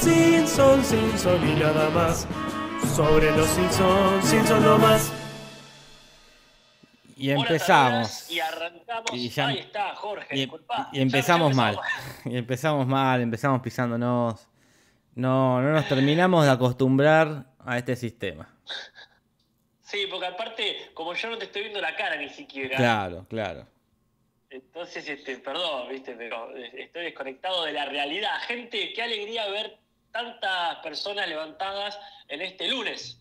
Simpsons, Simpsons y nada más. Sobre los Simpsons, Simpsons no más. Y empezamos. Y arrancamos. Y ya- Ahí está, Jorge. Y, disculpa. y empezamos Ya- ya mal. empezamos. Y empezamos mal, empezamos pisándonos. No, no nos terminamos de acostumbrar a este sistema. Sí, porque aparte, como yo no te estoy viendo la cara ni siquiera. Claro, claro. Entonces, este, perdón, viste, pero eh, estoy desconectado de la realidad. Gente, qué alegría ver tantas personas levantadas en este lunes.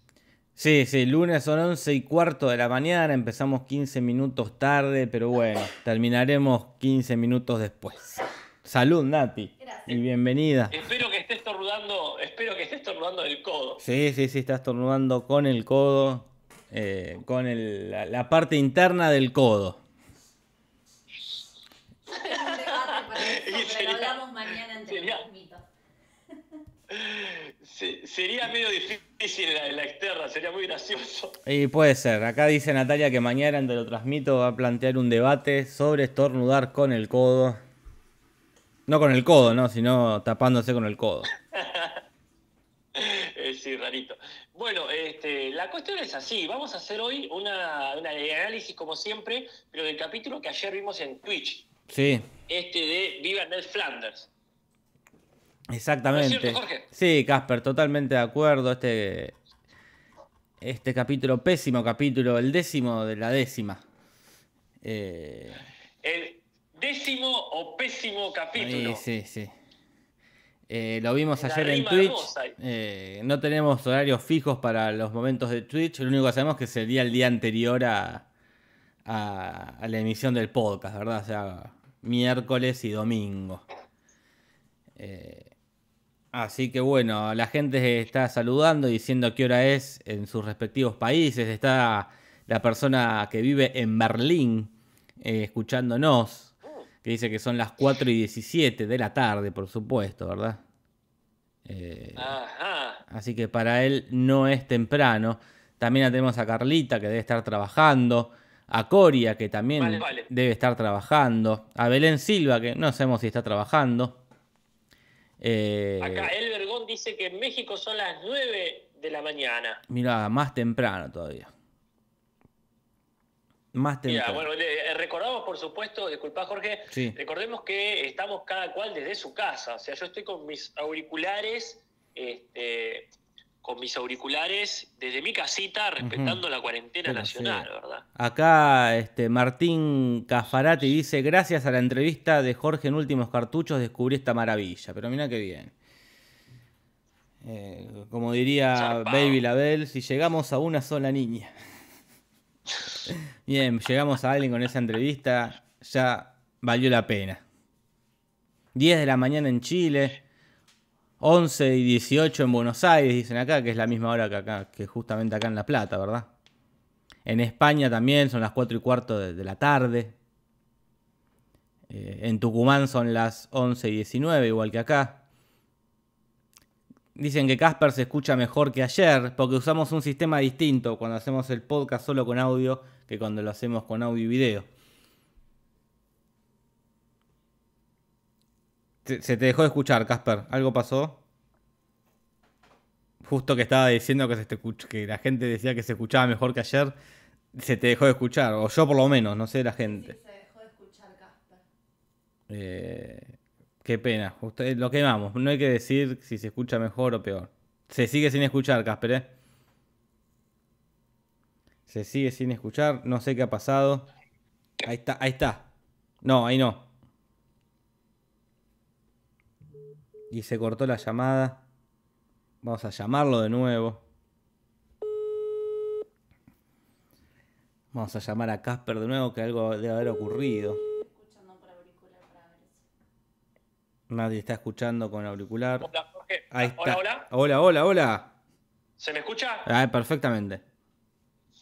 Sí, sí, lunes son 11 y cuarto de la mañana, empezamos 15 minutos tarde, pero bueno, terminaremos 15 minutos después. Salud, Nati. Y bienvenida. Espero que estés estornudando, espero que estés estornudando del codo. Sí, sí, sí, estás tornudando con el codo, eh, con el- la, la parte interna del codo. Tengo un debate para eso, Y pero sería- lo hablamos mañana entre sería- sería medio difícil la, la externa, sería muy gracioso. Y puede ser, acá dice Natalia que mañana en Te lo transmito va a plantear un debate sobre estornudar con el codo. No con el codo, ¿no? Sino tapándose con el codo. Eh, sí, rarito. Bueno, este, la cuestión es así. Vamos a hacer hoy una, una análisis, como siempre, pero del capítulo que ayer vimos en Twitch. Sí, Este de Viva Ned Flanders. Exactamente. ¿No cierto, Jorge? Sí, Casper, totalmente de acuerdo. Este, este capítulo, pésimo capítulo, el décimo de la décima. Eh, El décimo o pésimo capítulo. Sí, sí, sí. Eh, lo vimos La ayer en Twitch. Eh, no tenemos horarios fijos para los momentos de Twitch. Lo único que sabemos es que sería el día anterior a, a, a la emisión del podcast, ¿verdad? O sea, miércoles y domingo. Eh, así que bueno, la gente está saludando, diciendo qué hora es en sus respectivos países. Está la persona que vive en Berlín eh, escuchándonos, que dice que son las 4 y 17 de la tarde, por supuesto, ¿verdad? Eh, Ajá. Así que para él no es temprano. También la tenemos a Carlita, que debe estar trabajando. A Coria, que también Vale, vale. debe estar trabajando. A Belén Silva, que no sabemos si está trabajando. Eh, Acá El Vergón dice que en México son las 9 de la mañana. Mira, más temprano todavía. Más temprano. bueno, le- eh, recordamos, por supuesto, disculpa Jorge, Sí. recordemos que estamos cada cual desde su casa. O sea, yo estoy con mis auriculares, este, con mis auriculares desde mi casita, respetando la cuarentena Pero nacional, sí. ¿verdad? Acá este, Martín Cafarati dice, gracias a la entrevista de Jorge en Últimos Cartuchos descubrí esta maravilla. Pero mira qué bien. Eh, como diría Zarpado. Baby Label, si llegamos a una sola niña. Bien, llegamos a alguien con esa entrevista, ya valió la pena. 10 de la mañana en Chile, 11 y 18 en Buenos Aires, dicen acá, que es la misma hora que acá, que justamente acá en La Plata, ¿verdad? En España también son las 4 y cuarto de, la tarde. Eh, en Tucumán son las 11 y 19, igual que acá. Dicen que Casper se escucha mejor que ayer porque usamos un sistema distinto cuando hacemos el podcast solo con audio que cuando lo hacemos con audio y video. Se te dejó de escuchar, Casper. ¿Algo pasó? Justo que estaba diciendo que, se te escuch- que la gente decía que se escuchaba mejor que ayer, se te dejó de escuchar. O yo por lo menos, no sé la gente. Sí, se dejó de escuchar Casper. Eh, qué pena, es lo que vamos. No hay que decir si se escucha mejor o peor. Se sigue sin escuchar, Casper, ¿eh? Se sigue sin escuchar, no sé qué ha pasado. Ahí está, ahí está. No, ahí no. Y se cortó la llamada. Vamos a llamarlo de nuevo. Vamos a llamar a Casper de nuevo, que algo debe haber ocurrido. Nadie está escuchando con auricular. Hola, Jorge. Ahí Hola, está. hola. Hola, hola, hola. ¿Se me escucha? Ah, perfectamente.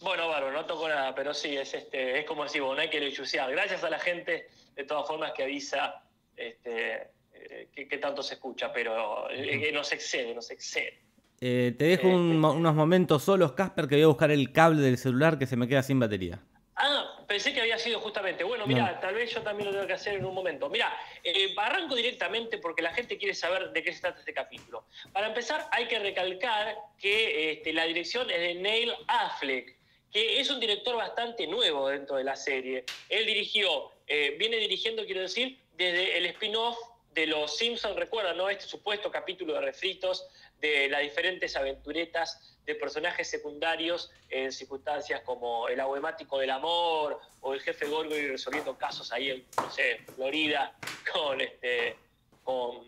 Bueno, bárbaro, no toco nada, pero sí, es este, es como decir, bueno, no hay que lechucear. Gracias a la gente, de todas formas, que avisa este, eh, que, tanto se escucha, pero eh, que nos excede, nos excede. Eh, te dejo un mo- unos momentos solos, Casper, que voy a buscar el cable del celular que se me queda sin batería. Ah, Pensé que había sido justamente. Bueno, mira, tal vez yo también lo tengo que hacer en un momento. Mira, eh, arranco directamente porque la gente quiere saber de qué se trata este capítulo. Para empezar, hay que recalcar que este, la dirección es de Neil Affleck, que es un director bastante nuevo dentro de la serie. Él dirigió, eh, viene dirigiendo, quiero decir, desde el spin-off de Los Simpsons, recuerdan, ¿no? Este supuesto capítulo de refritos de las diferentes aventuretas de personajes secundarios en circunstancias como el aguemático del amor o el jefe Gorgory resolviendo casos ahí en, Florida con este con,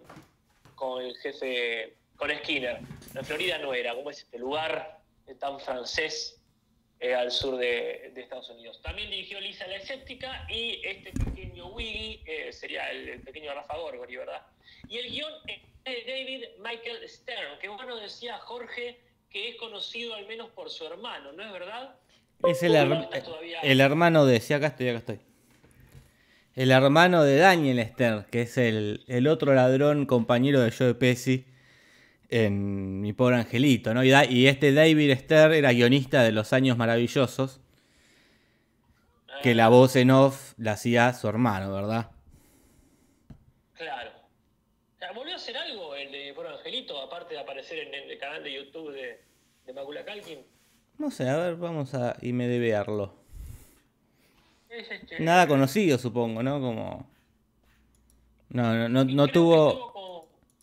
con el jefe con Skinner. En Florida no era, ¿cómo es este lugar tan francés eh, al sur de, de, Estados Unidos? También dirigió Lisa la Escéptica y este pequeño Wiggy, eh, sería el, el, pequeño Rafa Gorgory, ¿verdad? Y el guion es de David Michael Stern, que bueno decía Jorge que es conocido al menos por su hermano, ¿no es verdad? Es el, her el hermano de, sí, acá estoy, acá estoy. El hermano de Daniel Stern, que es el, el otro ladrón compañero de Joe Pesci en Mi Pobre Angelito, ¿no? Y, da, y, este David Stern era guionista de Los Años Maravillosos, que la voz en off la hacía su hermano, ¿verdad? Claro. ¿Volvió a hacer algo el de Mi Pobre Angelito, aparte de aparecer en el canal de YouTube de, de Macula Calkin? No sé, a ver, vamos a IMDBarlo. Es este, Nada conocido, supongo, ¿no? Como... No, no, no, no tuvo...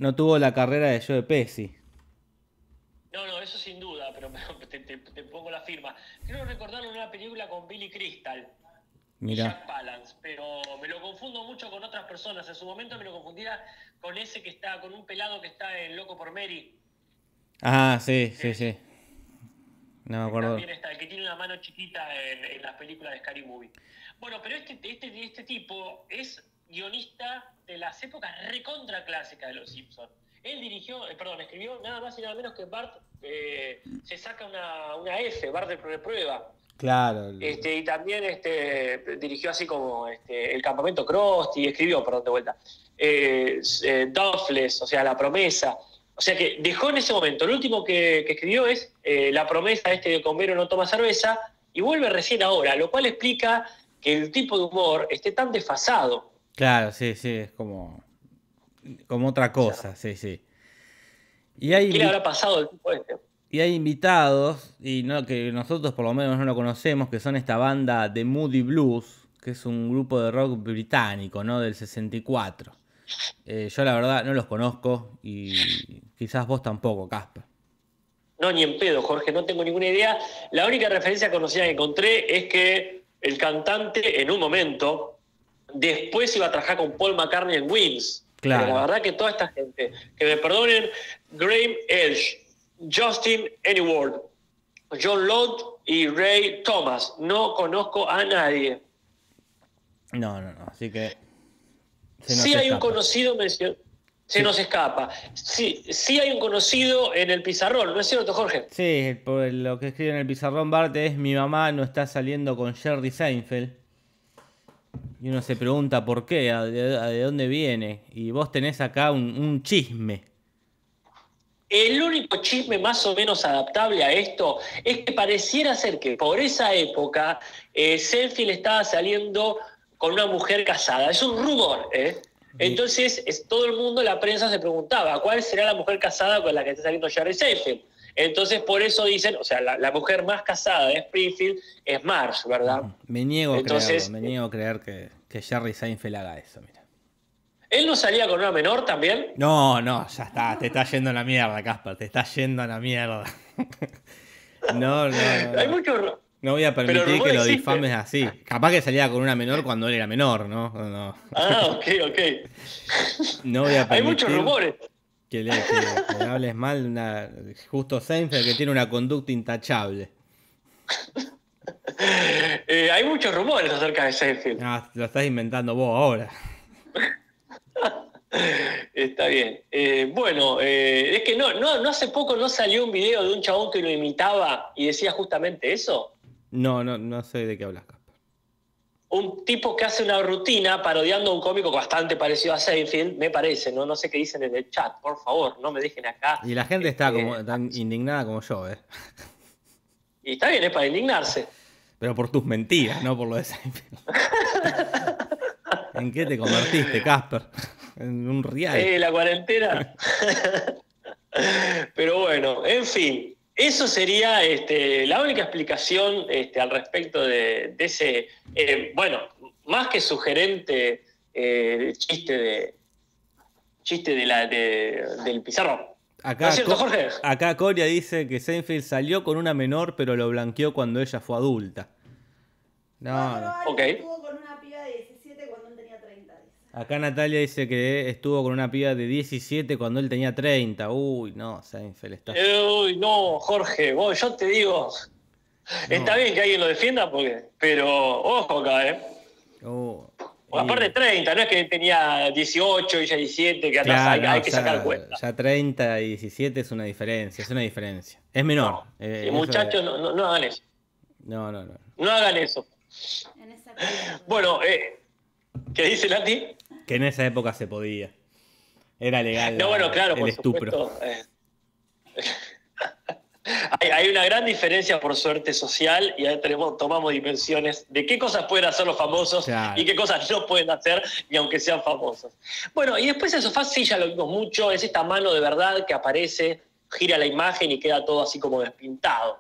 No tuvo la carrera de Joe Pesci. No, no, eso sin duda, pero te, te, te pongo la firma. Creo recordarlo en una película con Billy Crystal. Mira. Jack Palance, pero me lo confundo mucho con otras personas. En su momento me lo confundía con ese que está, con un pelado que está en Loco por Mary. Ah, sí, sí, sí. No me acuerdo. También está, el que tiene una mano chiquita en, en las películas de Scary Movie. Bueno, pero este, este, este tipo es guionista de las épocas recontra clásicas de Los Simpsons. Él dirigió, eh, perdón, escribió nada más y nada menos que Bart eh, se saca una, una F, Bart de prueba. Claro. Este, y también este, dirigió así como este, El Campamento Krusty, escribió, perdón, de vuelta, eh, eh, Duffless, o sea, La Promesa. O sea que dejó en ese momento, el último que, que escribió es La Promesa, este de Convero no toma cerveza, y vuelve recién ahora, lo cual explica que el tipo de humor esté tan desfasado. Claro, sí, sí, es como, como otra cosa, sí, sí. Y hay... ¿Qué le habrá pasado al tipo este? Y hay invitados, y no, que nosotros por lo menos no lo conocemos, que son esta banda de Moody Blues, que es un grupo de rock británico, ¿no? Del 64. Eh, yo la verdad no los conozco y quizás vos tampoco, Casper. No, ni en pedo, Jorge, no tengo ninguna idea. La única referencia conocida que encontré es que el cantante en un momento después iba a trabajar con Paul McCartney en Wings. Claro. Pero la verdad que toda esta gente, que me perdonen, Graham Edge, Justin Anyward, John Lott y Ray Thomas. No conozco a nadie. No, no, no, así que... Sí hay un conocido mencio- Se Sí. nos escapa. Sí, sí hay un conocido en el pizarrón, ¿no es cierto, Jorge? Sí, por lo que escribe en el pizarrón Bart es mi mamá no está saliendo con Jerry Seinfeld. Y uno se pregunta por qué, a de, a de dónde viene. Y vos tenés acá un, un chisme. El único chisme más o menos adaptable a esto es que pareciera ser que por esa época eh, estaba saliendo con una mujer casada. Es un rumor, ¿eh? Entonces es, todo el mundo, la prensa se preguntaba, ¿cuál será la mujer casada con la que está saliendo Jerry Seinfeld? Entonces por eso dicen, o sea, la, la mujer más casada de Springfield es Marge, ¿verdad? Me niego a Entonces, creerlo, me niego a creer que, que Jerry Seinfeld haga eso, mira. ¿Él no salía con una menor también? No, no, ya está, te está yendo a la mierda, Casper, te está yendo a la mierda. No, no, no. Hay no. mucho... ru- No voy a permitir que lo existe. difames así. Capaz que salía con una menor cuando él era menor, ¿no? No, no, Ah, ok, ok. no voy a permitir Hay muchos rumores. Que le, que le hables mal de una, justo Seinfeld que tiene una conducta intachable. Eh, hay muchos rumores acerca de Seinfeld. Ah, lo estás inventando vos ahora. Está bien. Eh, bueno, eh, es que no, no, no hace poco no salió un video de un chabón que lo imitaba y decía justamente eso. No, no, no sé de qué hablas. Un tipo que hace una rutina parodiando a un cómico bastante parecido a Seinfeld, me parece, ¿no? No sé qué dicen en el chat, por favor, no me dejen acá. Y la gente está como tan indignada como yo, ¿eh? Y está bien, es para indignarse. Pero por tus mentiras, no por lo de Seinfeld. ¿En qué te convertiste, Casper? En un real. Eh, la cuarentena. Pero bueno, en fin, eso sería este, la única explicación este, al respecto de, de ese, eh, bueno, más que sugerente eh, chiste de chiste de la, de- del pizarrón. ¿No Acá, es cierto, Co- Jorge? acá Coria dice que Seinfeld salió con una menor, pero lo blanqueó cuando ella fue adulta. No, no. Ok. Estuvo con una piba de 17 cuando él tenía 30. dice. Acá Natalia dice que estuvo con una piba de 17 cuando él tenía 30. Uy, no, Seinfeld está. Eh, Uy, no, Jorge, vos, yo te digo, está bien que alguien lo defienda, porque, pero ojo acá, ¿eh? Uh, O aparte y- 30, no es que tenía 18 y ya 17, que Claro, hay, no, hay que sacar cuenta. Ya 30 y 17 es una diferencia, es una diferencia. Es menor. No, eh, y muchachos, es- no, no, no hagan eso. No, no, no. No hagan eso. En esa. Bueno, eh, ¿qué dice Lati? Que en esa época se podía. Era legal No, bueno, claro, el por estupro. supuesto. eh. hay, hay una gran diferencia, por suerte, social y ahí tenemos, tomamos dimensiones de qué cosas pueden hacer los famosos Claro. y qué cosas no pueden hacer, ni aunque sean famosos. Bueno, y después el sofá sí ya lo vimos mucho, es esta mano de verdad que aparece, gira la imagen y queda todo así como despintado.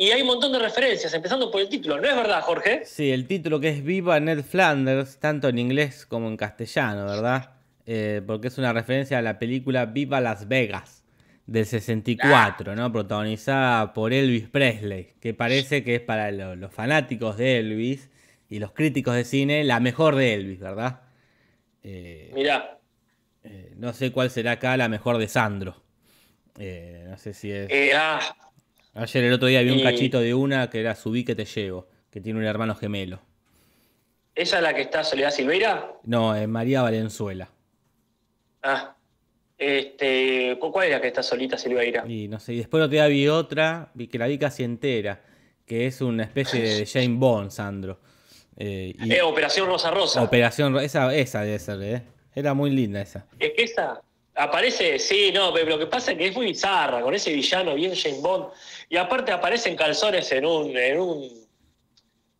Y hay un montón de referencias, empezando por el título. ¿No es verdad, Jorge? Sí, el título que es Viva Ned Flanders, tanto en inglés como en castellano, ¿verdad? Eh, porque es una referencia a la película Viva Las Vegas del 64, ¿no? Protagonizada por Elvis Presley, que parece que es para lo- los fanáticos de Elvis y los críticos de cine la mejor de Elvis, ¿verdad? Eh, Mirá. eh, no sé cuál será acá la mejor de Sandro. Eh, no sé si es... ah, Ayer el otro día vi un y- cachito de una que era Subí que te llevo, que tiene un hermano gemelo. ¿Esa es la que está Soledad Silveira? No, es María Valenzuela. Ah. Este, ¿cu- ¿Cuál es la que está solita Silveira? Y no sé, y después el otro día vi otra, vi que la vi casi entera, que es una especie de Jane Bond, Sandro. Eh, y Eh, Operación Rosa Rosa. Operación, esa, esa debe ser, ¿eh? Era muy linda esa. es que esa aparece, sí, no, pero lo que pasa es que es muy bizarra, con ese villano bien James Bond. Y aparte aparecen calzones en un, en un,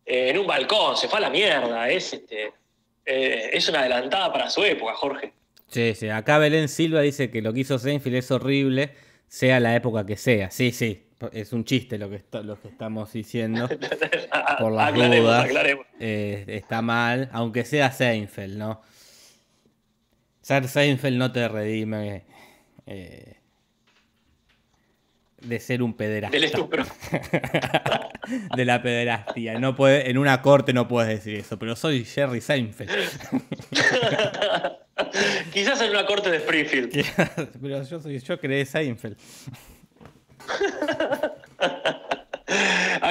en un balcón, se fue a la mierda. Es, este, eh, es una adelantada para su época, Jorge. Sí, sí. Acá Belén Silva dice que lo que hizo Seinfeld es horrible, sea la época que sea. Sí, sí. Es un chiste lo que, está- lo que estamos diciendo. Por las aclaremos, dudas. aclaremos. Eh, está mal, aunque sea Seinfeld, ¿no? Ser Seinfeld no te redime eh, de ser un pederasta. Del estupro. de la pederastía. No puede, en una corte no puedes decir eso, pero soy Jerry Seinfeld. Quizás en una corte de Springfield. pero yo soy, yo creé Seinfeld.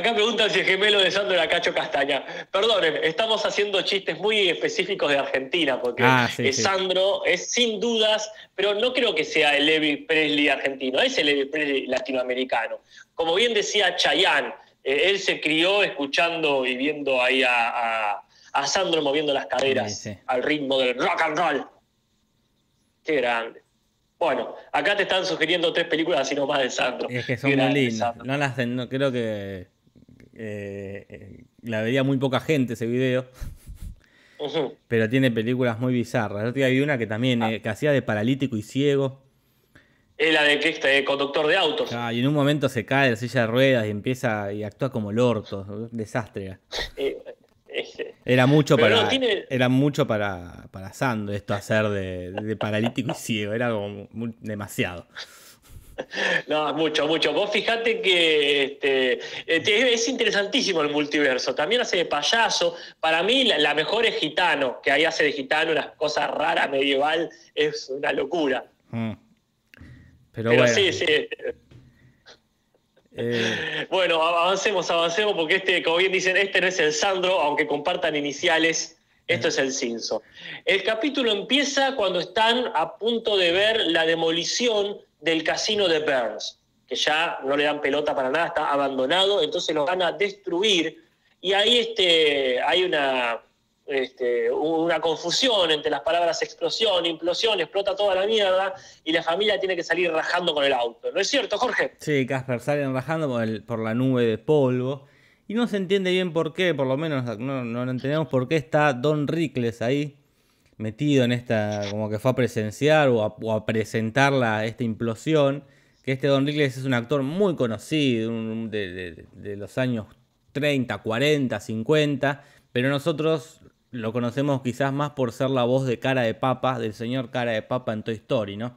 Acá preguntan si el gemelo de Sandro era Cacho Castaña. Perdonen, estamos haciendo chistes muy específicos de Argentina, porque Ah, sí, eh, sí. Sandro es sin dudas, pero no creo que sea el Elvis Presley argentino, es el Elvis Presley latinoamericano. Como bien decía Chayanne, eh, él se crió escuchando y viendo ahí a, a- a Sandro moviendo las caderas Sí, al ritmo del rock and roll. Qué grande. Bueno, acá te están sugiriendo tres películas así nomás de Sandro. Es que son muy lindas. No las, no, creo que eh, eh, la vería muy poca gente ese video. Pero tiene películas muy bizarras. Otro día vi una que también Ah. eh, que hacía de paralítico y ciego. Es la de que este conductor de autos. Ah, y en un momento se cae de la silla de ruedas y empieza y actúa como el orto. Desastre. era. Eh, Era mucho Pero para. no, tiene- Era mucho para, para Sando esto hacer de, de paralítico y ciego. Era como muy- demasiado. no, mucho, mucho. Vos fijate que este, eh, es interesantísimo el multiverso. También hace de payaso. Para mí, la, la mejor es gitano, que ahí hace de gitano unas cosas raras, medieval. Es una locura. Mm. Pero, Pero bueno. sí, sí. eh, Bueno, avancemos, avancemos, porque este, como bien dicen, este no es el Sandro, aunque compartan iniciales, esto es el Cinso. El capítulo empieza cuando están a punto de ver la demolición del casino de Burns, que ya no le dan pelota para nada, está abandonado, entonces lo van a destruir. Y ahí este, hay una, este, una confusión entre las palabras explosión, implosión, explota toda la mierda, y la familia tiene que salir rajando con el auto. ¿No es cierto, Jorge? sí, Casper salen rajando por, el- por la nube de polvo. Y no se entiende bien por qué, por lo menos no, no entendemos por qué está Don Rickles ahí metido en esta, como que fue a presenciar o a, o a presentar la, esta implosión. Que este Don Rickles es un actor muy conocido un- de, de- de los años 30, 40, 50, pero nosotros lo conocemos quizás más por ser la voz de cara de papa, del señor cara de papa en Toy Story, ¿no?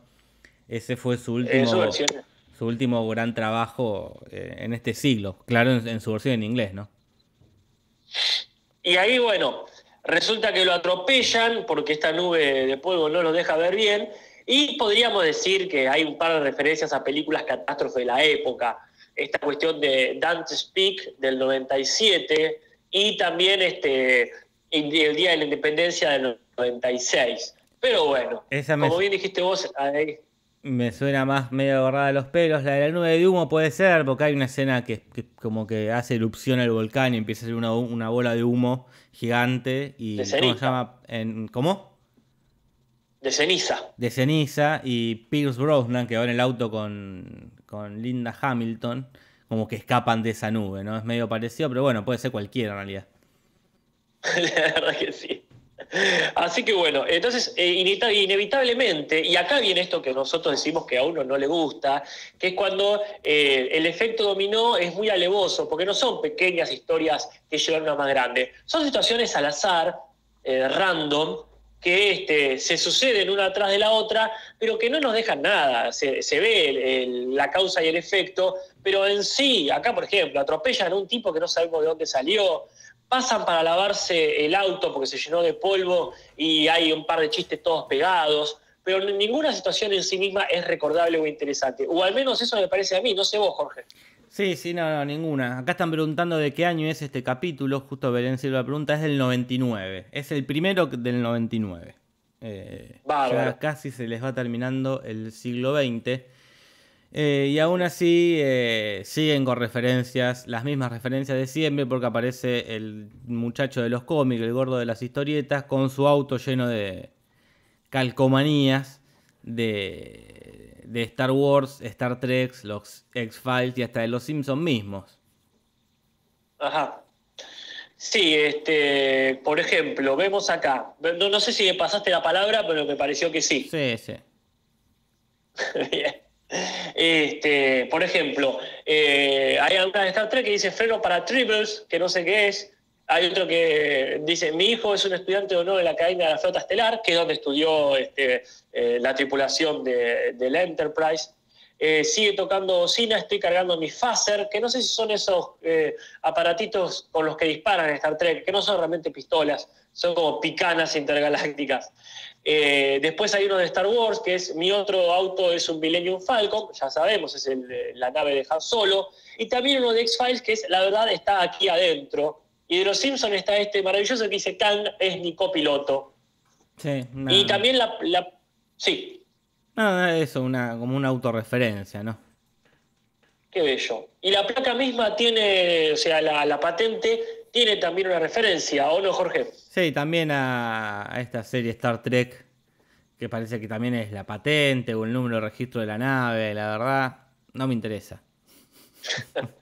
Ese fue su último, su último gran trabajo eh, en este siglo, claro, en, en su versión en inglés, ¿no? Y ahí, bueno, resulta que lo atropellan porque esta nube de polvo no lo deja ver bien. Y podríamos decir que hay un par de referencias a películas catástrofes de la época. Esta cuestión de Dante's Peak del 97 y también este, el Día de la Independencia del 96. Pero bueno, Esa como bien dijiste vos, ahí- Me suena más medio agarrada de los pelos. La de la nube de humo puede ser, porque hay una escena que, que como que hace erupción el volcán y empieza a ser una, una bola de humo gigante. Y, De ¿Cómo se ceniza. llama? En, ¿Cómo? de ceniza. De ceniza. Y Pierce Brosnan, que va en el auto con, con Linda Hamilton, como que escapan de esa nube, ¿no? Es medio parecido, pero bueno, puede ser cualquiera en realidad. La verdad que sí. Así que bueno, entonces eh, inevita- inevitablemente, y acá viene esto que nosotros decimos que a uno no le gusta, que es cuando eh, el efecto dominó es muy alevoso, porque no son pequeñas historias que llevan una más grande, son situaciones al azar, eh, random, que este, se suceden una atrás de la otra, pero que no nos dejan nada. Se, ve la causa y el efecto, pero en sí, acá por ejemplo, atropellan a un tipo que no sabemos de dónde salió, pasan para lavarse el auto porque se llenó de polvo y hay un par de chistes todos pegados, pero ninguna situación en sí misma es recordable o interesante. O al menos eso me parece a mí, no sé vos, Jorge. Sí, sí, no, no, ninguna. Acá están preguntando de qué año es este capítulo. Justo Belén Silva pregunta, es del 99. Es el primero del 99. Eh, ya casi se les va terminando el siglo XX. Eh, y aún así eh, siguen con referencias, las mismas referencias de siempre, porque aparece el muchacho de los cómics, el gordo de las historietas, con su auto lleno de calcomanías de, de Star Wars, Star Trek, los X-Files y hasta de los Simpsons mismos. Ajá. Sí, este, por ejemplo, vemos acá, no, no sé si me pasaste la palabra, pero me pareció que sí. Sí, sí. Bien. Este, por ejemplo, eh, hay una de Star Trek que dice freno para Tribbles, que no sé qué es. Hay otro que dice, mi hijo es un estudiante de honor de la Academia de la Flota Estelar, que es donde estudió este, eh, la tripulación de, del Enterprise. Eh, sigue tocando bocina, estoy cargando mi phaser, que no sé si son esos eh, aparatitos con los que disparan Star Trek, que no son realmente pistolas, son como picanas intergalácticas. Eh, después hay uno de Star Wars, que es mi otro auto, es un Millennium Falcon, ya sabemos, es el la nave de Han Solo. Y también uno de X-Files, que es, la verdad, está aquí adentro. Y de los Simpsons está este maravilloso que dice, Kang es mi copiloto. Sí, Y también la, la- Sí, no, eso, una, como una autorreferencia, ¿no? qué bello. Y la placa misma tiene, o sea, la, la patente tiene también una referencia, ¿o no, Jorge? Sí, también a, a esta serie Star Trek, que parece que también es la patente o el número de registro de la nave, la verdad, no me interesa.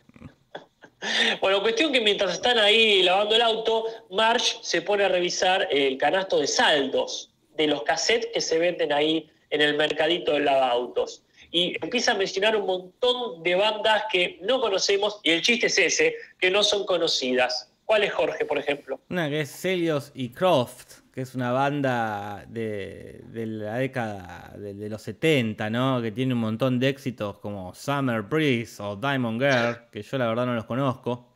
Bueno, cuestión que mientras están ahí lavando el auto, Marge se pone a revisar el canasto de saldos de los cassettes que se venden ahí en el mercadito de lavautos. Y empieza a mencionar un montón de bandas que no conocemos, y el chiste es ese, que no son conocidas. ¿Cuál es Jorge, por ejemplo? Una que es Celios y Croft, que es una banda de, de la década de, de los 70, ¿no? Que tiene un montón de éxitos como Summer Breeze o Diamond Girl, que yo la verdad no los conozco.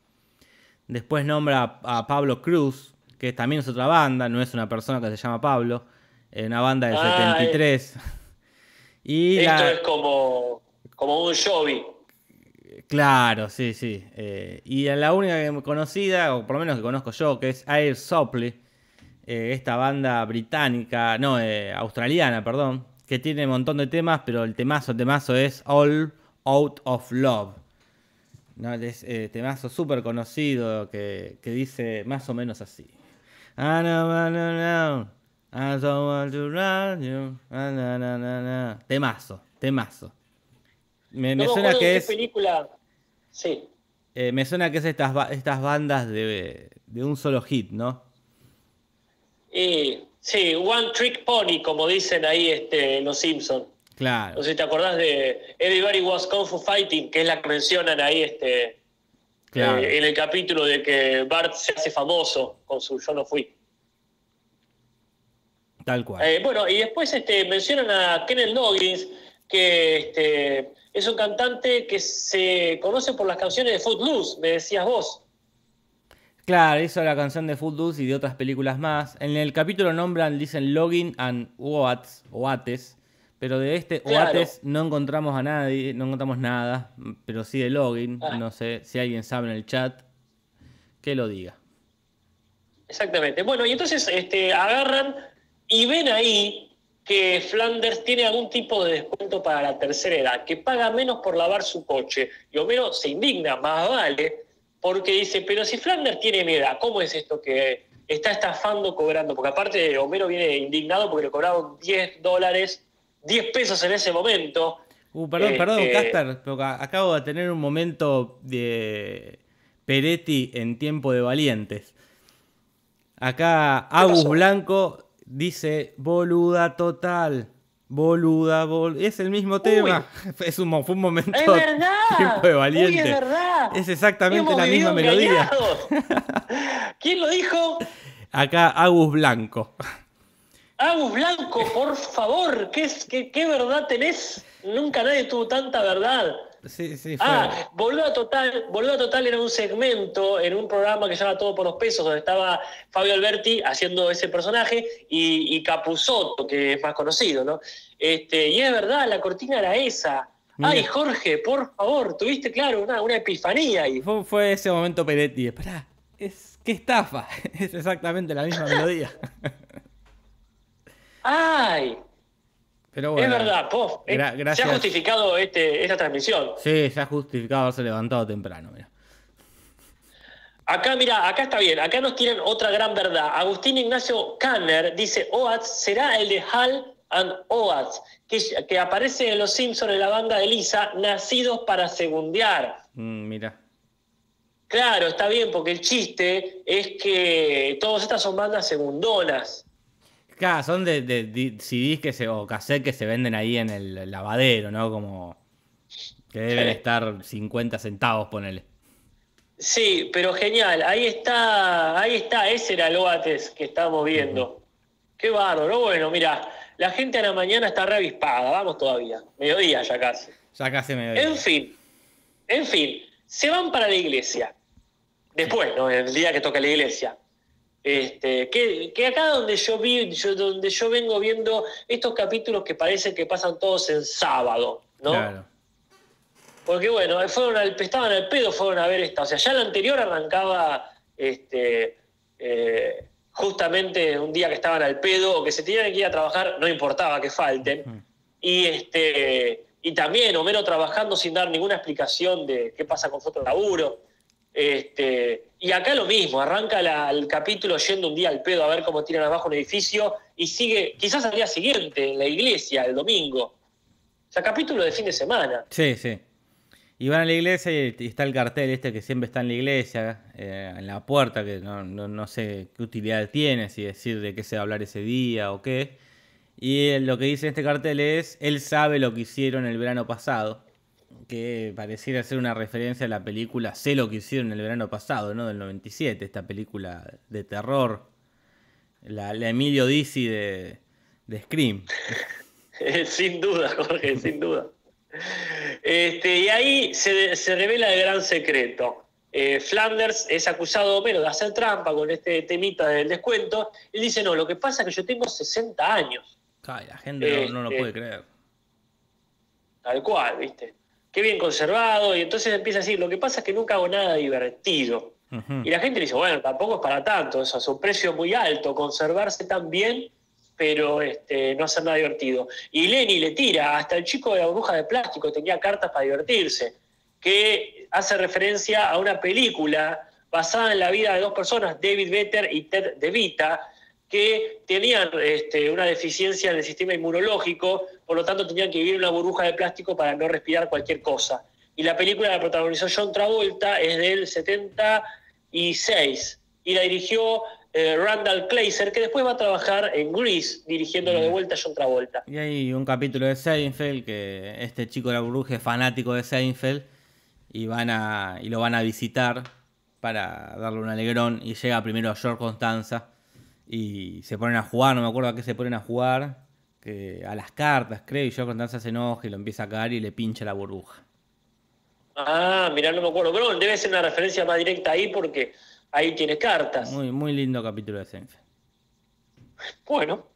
Después nombra a, a Pablo Cruz, que también es otra banda, no es una persona que se llama Pablo, es una banda del Ah, 73. Y Esto la- es como, como un Jovi. Claro, sí, sí. Eh, y la única que conocida, o por lo menos que conozco yo, que es Air Supply, eh, esta banda británica, no, eh, australiana, perdón, que tiene un montón de temas, pero el temazo, temazo es All Out of Love. ¿no? Es temazo súper conocido que, que dice más o menos así. Ah. Temazo, temazo. Me, No me suena que es película. Sí. Eh, me suena que es estas, estas bandas de, de un solo hit, ¿no? Y sí, One Trick Pony, como dicen ahí este, los Simpsons. Claro. No sé si te acordás de Everybody Was Kung Fu Fighting, que es la que mencionan ahí este, Claro. eh, en el capítulo de que Bart se hace famoso con su Yo no fui. Tal cual. Eh, bueno, y después este, mencionan a Kenneth Loggins, que este, es un cantante que se conoce por las canciones de Footloose, me decías vos. Claro, hizo la canción de Footloose y de otras películas más. En el capítulo nombran, dicen Login and Oates, Oates, pero de este Claro. Oates no encontramos a nadie, no encontramos nada, pero sí de Login. Ah. No sé si alguien sabe en el chat, que lo diga. Exactamente. Bueno, y entonces este, agarran y ven ahí que Flanders tiene algún tipo de descuento para la tercera edad, que paga menos por lavar su coche. Y Homero se indigna, más vale, porque dice, pero si Flanders tiene mi edad, ¿cómo es esto que está estafando cobrando? Porque aparte Homero viene indignado porque le cobraron 10 dólares, 10 pesos en ese momento. Uh, perdón, perdón, Este- Casper, pero ca- acabo de tener un momento de Peretti en tiempo de valientes. Acá Agus? Blanco dice boluda total. Boluda, bol... es el mismo tema. Es un, fue un momento ¡Es verdad! tiempo de valiente. Uy, es verdad! Es exactamente Hemos la misma melodía. ¿Quién lo dijo? Acá Agus Blanco. Agus Blanco, por favor, ¿qué, es, qué, qué verdad tenés? Nunca nadie tuvo tanta verdad. Sí, sí, fue. Ah, Boluda Total, Boluda Total era un segmento en un programa que se llama Todo por los Pesos, donde estaba Fabio Alberti haciendo ese personaje y, y Capusotto, que es más conocido, ¿no? Este, y es verdad, la cortina era esa. Mira. Ay, Jorge, por favor, tuviste, claro, una, una epifanía ahí. Fue, fue ese momento Peretti. Esperá, es qué estafa. Es exactamente la misma melodía. Ay, Pero bueno. es verdad, po. Eh, Se ha justificado este, esta transmisión. Sí, se ha justificado haberse levantado temprano. mira. Acá, mira, acá está bien. Acá nos tienen otra gran verdad. Agustín Ignacio Kanner dice: Oates será el de Hal and Oates, que, que aparece en Los Simpsons en la banda de Lisa, nacidos para segundear. Mm, mira. Claro, está bien, porque el chiste es que todas estas son bandas segundonas. Claro, son de, de- de CDs que se, o cassettes que se venden ahí en el lavadero, ¿no? Como que deben Sí. estar 50 centavos, ponele. Sí, pero genial. Ahí está, ahí está, ese era el Oates que estábamos viendo. Qué bárbaro. Bueno, mira, la gente a la mañana está reavispada. Vamos todavía. Mediodía ya casi. Ya casi me En fin, en fin, se van para la iglesia. Después, ¿no? El día que toca la iglesia. Este, que, que acá donde yo vi, yo- donde yo vengo viendo estos capítulos que parece que pasan todos en sábado, ¿no? Claro. Porque bueno, fueron al, estaban al pedo, fueron a ver esta. O sea, ya la anterior arrancaba este, eh, justamente un día que estaban al pedo o que se tenían que ir a trabajar, no importaba que falten. Y este y también Homero trabajando sin dar ninguna explicación de qué pasa con su otro laburo. Este, y acá lo mismo, arranca la- el capítulo yendo un día al pedo a ver cómo tiran abajo un edificio y sigue, quizás al día siguiente, en la iglesia, el domingo. O sea, capítulo de fin de semana. Sí, sí. Y van a la iglesia y está el cartel este que siempre está en la iglesia, eh, en la puerta, que no, no- no sé qué utilidad tiene, si decir de qué se va a hablar ese día o qué. Y eh, lo que dice este cartel es, él sabe lo que hicieron el verano pasado, que pareciera ser una referencia a la película Sé lo que hicieron el verano pasado, ¿no? Del 97, esta película de terror, la, la Emilio Dizzy de, de Scream. sin duda, Jorge, sin duda. Este, y ahí se, se revela el gran secreto. Eh, Flanders es acusado Homero de hacer trampa con este temita del descuento. Él dice, no, lo que pasa es que yo tengo 60 años. Ay, la gente no, no lo Este- puede creer. Tal cual, ¿viste? Qué bien conservado. Y entonces empieza a decir, lo que pasa es que nunca hago nada divertido. Y la gente le dice, bueno, tampoco es para tanto, eso es un precio muy alto, conservarse tan bien, pero este, no hacer nada divertido. Y Lenny le tira, hasta el chico de la burbuja de plástico tenía cartas para divertirse, que hace referencia a una película basada en la vida de dos personas, David Vetter y Ted DeVita, que tenían este, una deficiencia en el sistema inmunológico, por lo tanto tenían que vivir en una burbuja de plástico para no respirar cualquier cosa. y la película la protagonizó John Travolta, es del 76 y la dirigió eh, Randall Kleiser, que después va a trabajar en Grease, dirigiéndolo de vuelta a John Travolta. Y hay un capítulo de Seinfeld que este chico de la burbuja es fanático de Seinfeld y van a y lo van a visitar para darle un alegrón y llega primero a George Constanza y se ponen a jugar, no me acuerdo a qué se ponen a jugar, que a las cartas creo y George Constanza se enoja y lo empieza a cagar y le pincha la burbuja. Ah, mirá, no me acuerdo, pero debe ser una referencia más directa ahí porque ahí tiene cartas. Muy, muy lindo capítulo de Seinfeld. Bueno.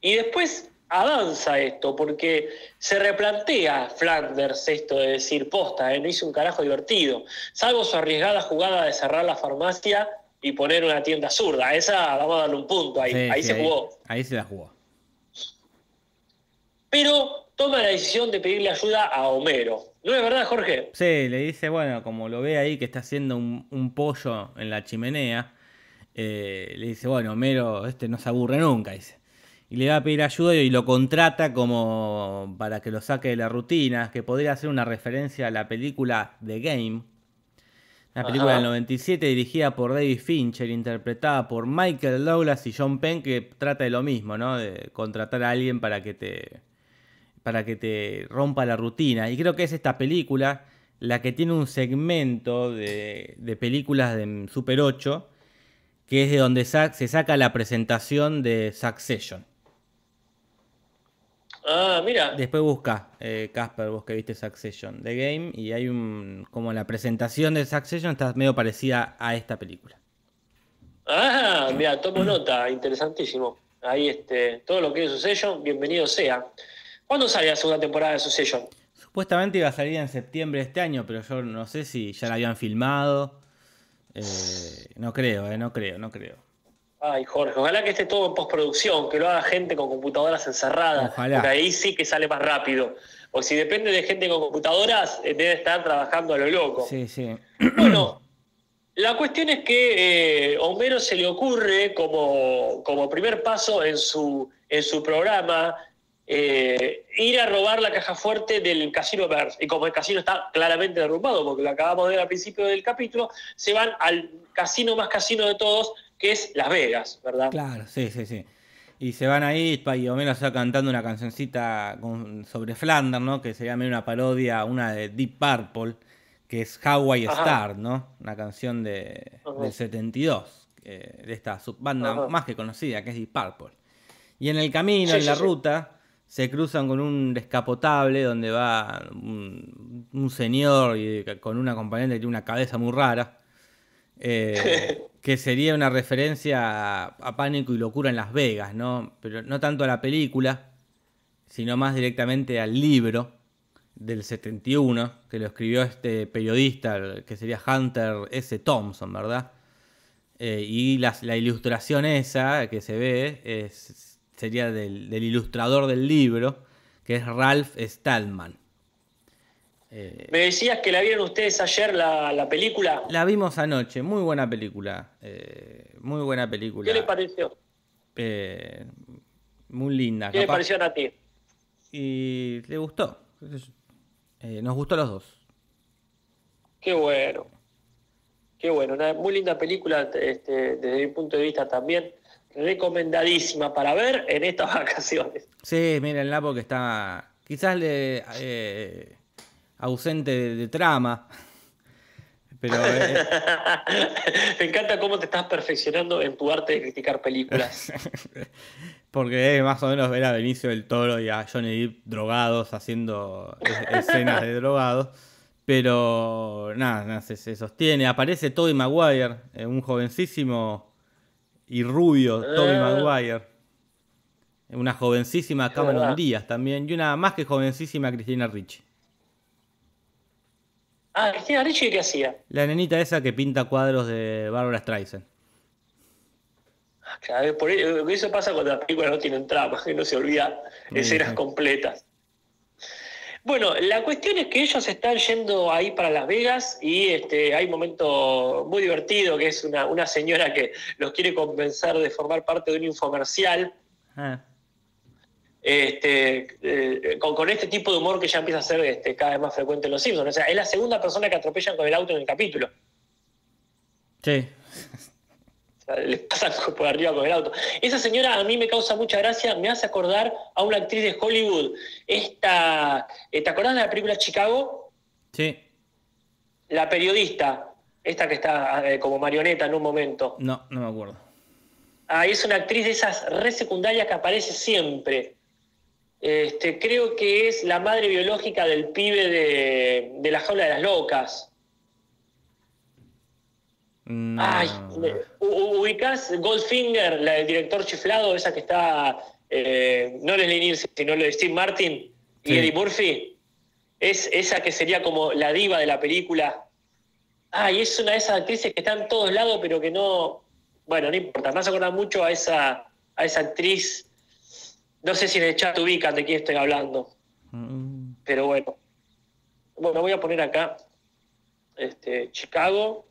Y después avanza esto, porque se replantea Flanders esto de decir, posta, eh, no hice un carajo divertido, salvo su arriesgada jugada de cerrar la farmacia y poner una tienda zurda. Esa vamos a darle un punto ahí, Sí, ahí sí, se jugó. Ahí se la jugó. Pero toma la decisión de pedirle ayuda a Homero. ¿No es verdad, Jorge? Sí, le dice, bueno, como lo ve ahí que está haciendo un, un pollo en la chimenea, eh, le dice, bueno, Homero, este no se aburre nunca, dice. Y le va a pedir ayuda y lo contrata como para que lo saque de la rutina, que podría ser una referencia a la película The Game, una película Ajá. del 97 dirigida por David Fincher, interpretada por Michael Douglas y John Penn, que trata de lo mismo, ¿no? De contratar a alguien para que te, para que te rompa la rutina. Y creo que es esta película la que tiene un segmento de, de películas de Super 8, que es de donde sa- se saca la presentación de Succession. Ah, mira. Después busca, eh, Casper, vos que viste Succession, The Game, y hay un, como la presentación de Succession está medio parecida a esta película. Ah, mira, tomo nota, interesantísimo. Ahí este, todo lo que es Succession, bienvenido sea. ¿Cuándo sale la segunda temporada de Succession? Supuestamente iba a salir en septiembre de este año, pero yo no sé si ya la habían filmado. Eh, no creo, eh, no creo, no creo. Ay, Jorge, ojalá que esté todo en postproducción, que lo haga gente con computadoras encerradas, Ojalá. porque ahí sí que sale más rápido. O si depende de gente con computadoras, eh, debe estar trabajando a lo loco. Sí, sí. Bueno, la cuestión es que eh, Homero se le ocurre como, como primer paso en su, en su programa eh, ir a robar la caja fuerte del casino Bears. Y como el casino está claramente derrumbado, porque lo acabamos de ver al principio del capítulo, se van al casino más casino de todos, es Las Vegas, ¿verdad? Claro, sí, sí, sí. Y se van ahí, y Homero está cantando una cancioncita con- sobre Flanders, ¿no? Que sería una parodia, una de Deep Purple, que es Hawaii Ajá. Star, ¿no? Una canción de, del 72, eh, de esta subbanda Ajá. más que conocida, que es Deep Purple. Y en el camino, Sí, en sí, la sí. ruta, se cruzan con un descapotable donde va un, un señor y, con una compañera que tiene una cabeza muy rara. eh, que sería una referencia a, Pánico y Locura en Las Vegas, ¿no? Pero no tanto a la película, sino más directamente al libro del 71, que lo escribió este periodista, que sería Hunter S. Thompson, ¿verdad? Eh, y la ilustración esa que se ve sería del, del ilustrador del libro, que es Ralph Stallman. Eh, Me decías que la vieron ustedes ayer la, la película. la vimos anoche, muy buena película. eh, muy buena película. ¿Qué le pareció? eh, muy linda. ¿Qué le pareció a ti? Y le gustó. Nos gustó a los dos. Qué bueno. Qué bueno. Una muy linda película este, desde mi punto de vista también. Recomendadísima para ver en estas vacaciones. Sí, mírenla porque está quizás le, eh, ausente de, de trama. Pero eh, Me encanta cómo te estás perfeccionando en tu arte de criticar películas. porque es más o menos ver a Benicio del Toro y a Johnny Depp drogados haciendo es- escenas de drogados. Pero nada, nada, se, se sostiene. Aparece Tobey Maguire, eh, un jovencísimo y rubio Tobey Ah. Maguire. Una jovencísima Cameron. Díaz también. Y una más que jovencísima Cristina Ricci. Ah, Cristina Ricci, ¿qué hacía? La nenita esa que pinta cuadros de Barbara Streisand. Ah, claro, por eso, eso pasa cuando las películas no tienen trama, que no se olvida escenas completas. Bueno, la cuestión es que ellos están yendo ahí para Las Vegas y este, hay un momento muy divertido que es una, una señora que los quiere convencer de formar parte de un infomercial Ah, este, eh, con, con este tipo de humor que ya empieza a ser este, cada vez más frecuente en Los Simpsons. O sea, es la segunda persona que atropellan con el auto en el capítulo. Sí. O sea, le pasan por arriba con el auto. Esa señora a mí me causa mucha gracia, me hace acordar a una actriz de Hollywood. Esta, eh, ¿Te acordás de la película Chicago? Sí. La periodista, esta que está eh, como marioneta en un momento. No, no me acuerdo. Ah, es una actriz de esas re secundarias que aparece siempre. Este, creo que es la madre biológica del pibe de, de la jaula de las locas. No. Ay, ubicás Goldfinger, la del director chiflado, esa que está, eh, no Leslie Nielsen, sino lo de Steve Martin y Sí. Eddie Murphy. Es esa que sería como la diva de la película. Ay, es una de esas actrices que está en todos lados, pero que no. Bueno, no importa. Me hace acordar mucho a esa, a esa actriz. No sé si en el chat ubican de quién estoy hablando, Mm, pero bueno. Bueno, voy a poner acá. Este, Chicago.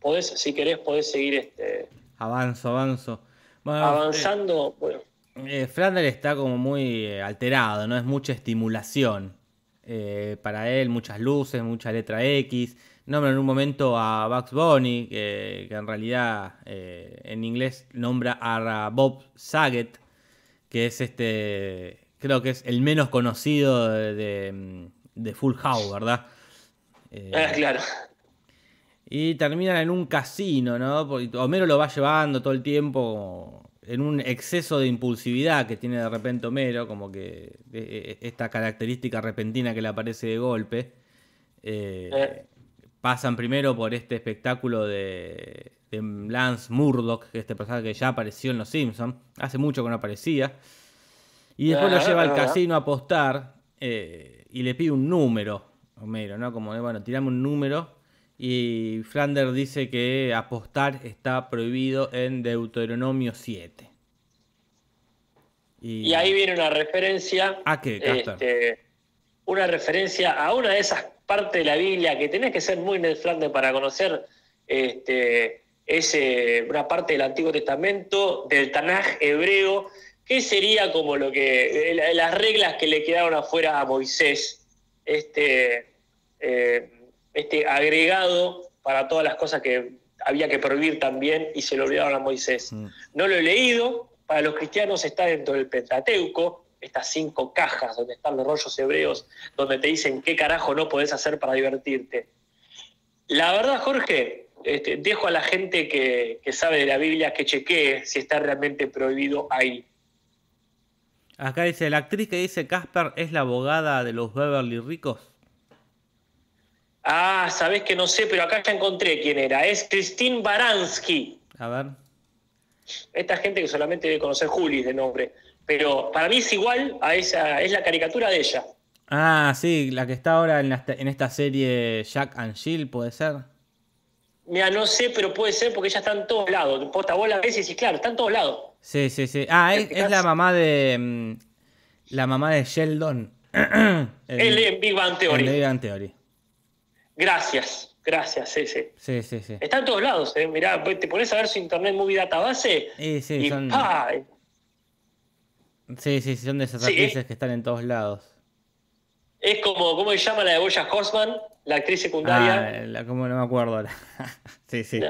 Podés, si querés, podés seguir este, Avanzo, avanzo. Bueno, avanzando. Bueno, eh, eh, Flanders está como muy eh, alterado, ¿no? Es mucha estimulación. Eh, para él, muchas luces, mucha letra X. Nombra en un momento a Bugs Bunny, que, en realidad en inglés nombra a Bob Saget, que es este. Creo que es el menos conocido de, de- de Full House, ¿verdad? Eh, ah, claro. Y terminan en un casino, ¿no? Porque Homero lo va llevando todo el tiempo en un exceso de impulsividad que tiene de repente Homero, como que eh, eh, esta característica repentina que le aparece de golpe. Eh, Eh. Pasan primero por este espectáculo de, de Lance Murdoch, que es este personaje que ya apareció en Los Simpsons, hace mucho que no aparecía. Y después lo Ajá, lleva al ajá. casino a apostar eh, y le pide un número, Homero, ¿no? Como, de, bueno, tirame un número. Y Flanders dice que apostar está prohibido en Deuteronomio 7. Y ahí viene una referencia. ¿A qué, este, una referencia a una de esas partes de la Biblia que tenés que ser muy Ned Flanders para conocer. Este, es eh, una parte del Antiguo Testamento, del Tanaj hebreo, que sería como lo que. eh, las reglas que le quedaron afuera a Moisés. Este, eh, este agregado para todas las cosas que había que prohibir también y se lo olvidaron a Moisés. Mm. No lo he leído, para los cristianos está dentro del Pentateuco, estas cinco cajas donde están los rollos hebreos, donde te dicen qué carajo no podés hacer para divertirte. La verdad, Jorge, este, dejo a la gente que, que sabe de la Biblia que chequee si está realmente prohibido ahí. Acá dice, la actriz que dice Casper es la abogada de los Beverly Ricos. Ah, sabés que no sé, pero acá ya encontré quién era. Es Christine Baranski. A ver. Esta gente que solamente debe conocer Juli de nombre. Pero para mí es igual a esa, es la caricatura de ella. Ah, sí, la que está ahora en, la- en esta serie Jack and Jill, ¿puede ser? Mira, no sé, pero puede ser porque ella está en todos lados. Posta, vos la ves y decís, claro, está en todos lados. Sí, sí, sí. Ah, es, es la mamá de... mm, La mamá de Sheldon. en, Él en Big Bang en Theory. The Big Bang Theory. Gracias, gracias, sí, sí. Sí, sí, sí. Está en todos lados, eh. mirá, te pones a ver su Internet Movie Database Sí, sí, y son... Sí, sí, son de esas Sí, actrices que están en todos lados. Es como, ¿cómo se llama la de Boya Horseman? La actriz secundaria. Ah, la, como no me acuerdo ahora. sí, sí.